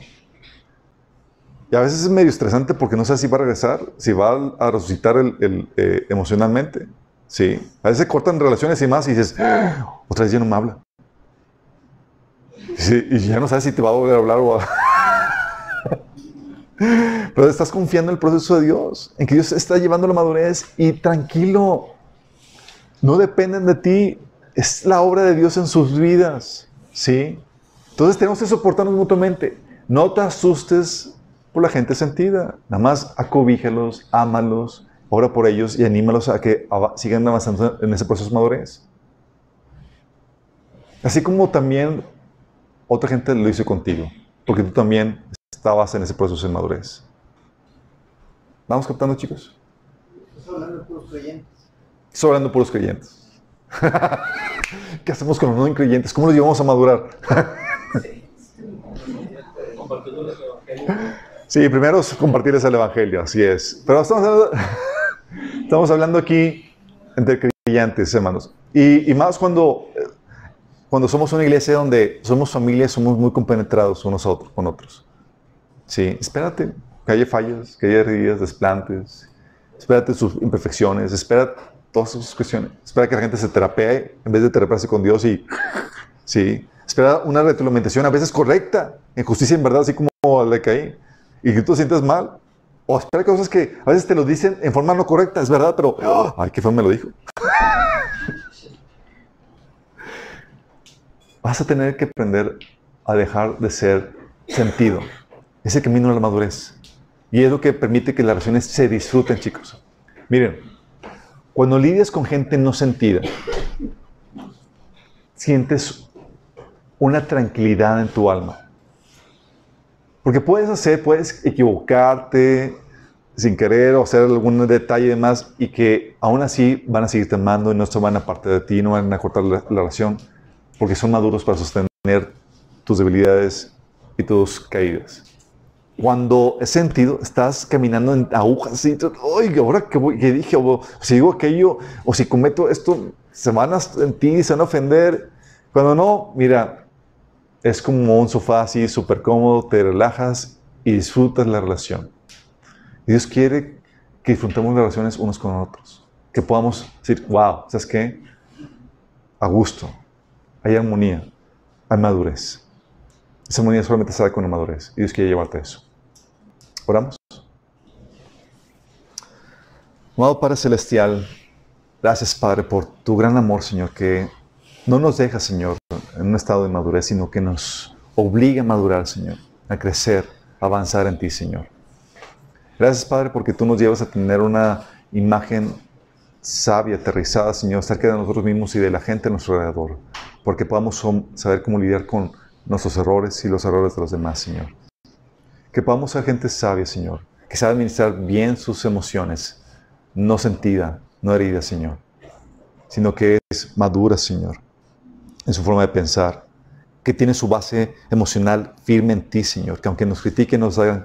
B: Y a veces es medio estresante porque no sabes si va a regresar, si va a resucitar el- el, eh, emocionalmente. Sí. A veces cortan relaciones y más y dices, "Ah, otra vez ya no me habla. Sí, y ya no sabes si te va a volver a hablar o a... Pero estás confiando en el proceso de Dios, en que Dios está llevando la madurez y tranquilo, no dependen de ti, es la obra de Dios en sus vidas, ¿sí? Entonces tenemos que soportarnos mutuamente. No te asustes por la gente sentida, nada más acobíjalos, ámalos, ora por ellos y anímalos a que sigan avanzando en ese proceso de madurez. Así como también otra gente lo hizo contigo, porque tú también estabas en ese proceso de madurez. ¿Vamos captando, chicos?
F: Estás hablando de puros creyentes.
B: Estoy hablando de puros creyentes. ¿Qué hacemos con los no creyentes? ¿Cómo los llevamos a madurar? Sí, primero es compartirles el Evangelio, así es. Pero estamos hablando, estamos hablando aquí entre creyentes, hermanos. Y, más cuando, cuando somos una iglesia donde somos familias, somos muy compenetrados unos otros, con otros. Sí, espérate que haya fallas, que haya heridas, desplantes. Espérate sus imperfecciones, espera todas sus cuestiones. Espera que la gente se terapee en vez de terapearse con Dios y... Sí, espera una retroalimentación a veces correcta, en justicia en verdad, así como la de Caín. Y que tú te sientas mal. O espera cosas que a veces te lo dicen en forma no correcta, es verdad, pero... ¡oh! Ay, qué feo me lo dijo. Vas a tener que aprender a dejar de ser sentido. Ese camino a la madurez. Y es lo que permite que las relaciones se disfruten, chicos. Miren, cuando lidias con gente no sentida, sientes una tranquilidad en tu alma. Porque puedes hacer, puedes equivocarte, sin querer o hacer algún detalle y demás, y que aún así van a seguirte amando y no se van a apartar de ti, no van a cortar la, la relación, porque son maduros para sostener tus debilidades y tus caídas. Cuando he sentido, estás caminando en agujas y oye, ahora que, voy, dije, o si digo aquello, o si cometo esto, se van a sentir, se van a ofender. Cuando no, mira, es como un sofá así súper cómodo, te relajas y disfrutas la relación. Dios quiere que disfrutemos las relaciones unos con otros. Que podamos decir, wow, ¿sabes qué? A gusto, hay armonía, hay madurez. Esa armonía solamente sale con la madurez. Y Dios quiere llevarte eso. Oramos. Amado Padre Celestial, gracias Padre por tu gran amor, Señor, que no nos deja, Señor, en un estado de madurez, sino que nos obliga a madurar, Señor, a crecer, a avanzar en ti, Señor. Gracias, Padre, porque tú nos llevas a tener una imagen sabia, aterrizada, Señor, acerca de nosotros mismos y de la gente a nuestro alrededor, porque podamos saber cómo lidiar con nuestros errores y los errores de los demás, Señor. Que podamos ser gente sabia, Señor, que sabe administrar bien sus emociones, no sentida, no herida, Señor, sino que es madura, Señor, en su forma de pensar, que tiene su base emocional firme en ti, Señor, que aunque nos critiquen, nos, hagan,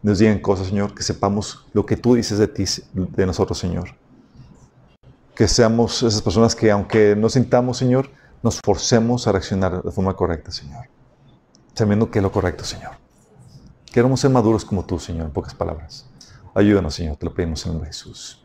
B: nos digan cosas, Señor, que sepamos lo que tú dices de ti, de nosotros, Señor. Que seamos esas personas que, aunque no sintamos, Señor, nos forcemos a reaccionar de forma correcta, Señor. Sabiendo que es lo correcto, Señor. Queremos ser maduros como tú, Señor, en pocas palabras. Ayúdanos, Señor, te lo pedimos en el nombre de Jesús.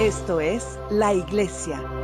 A: Esto es la iglesia.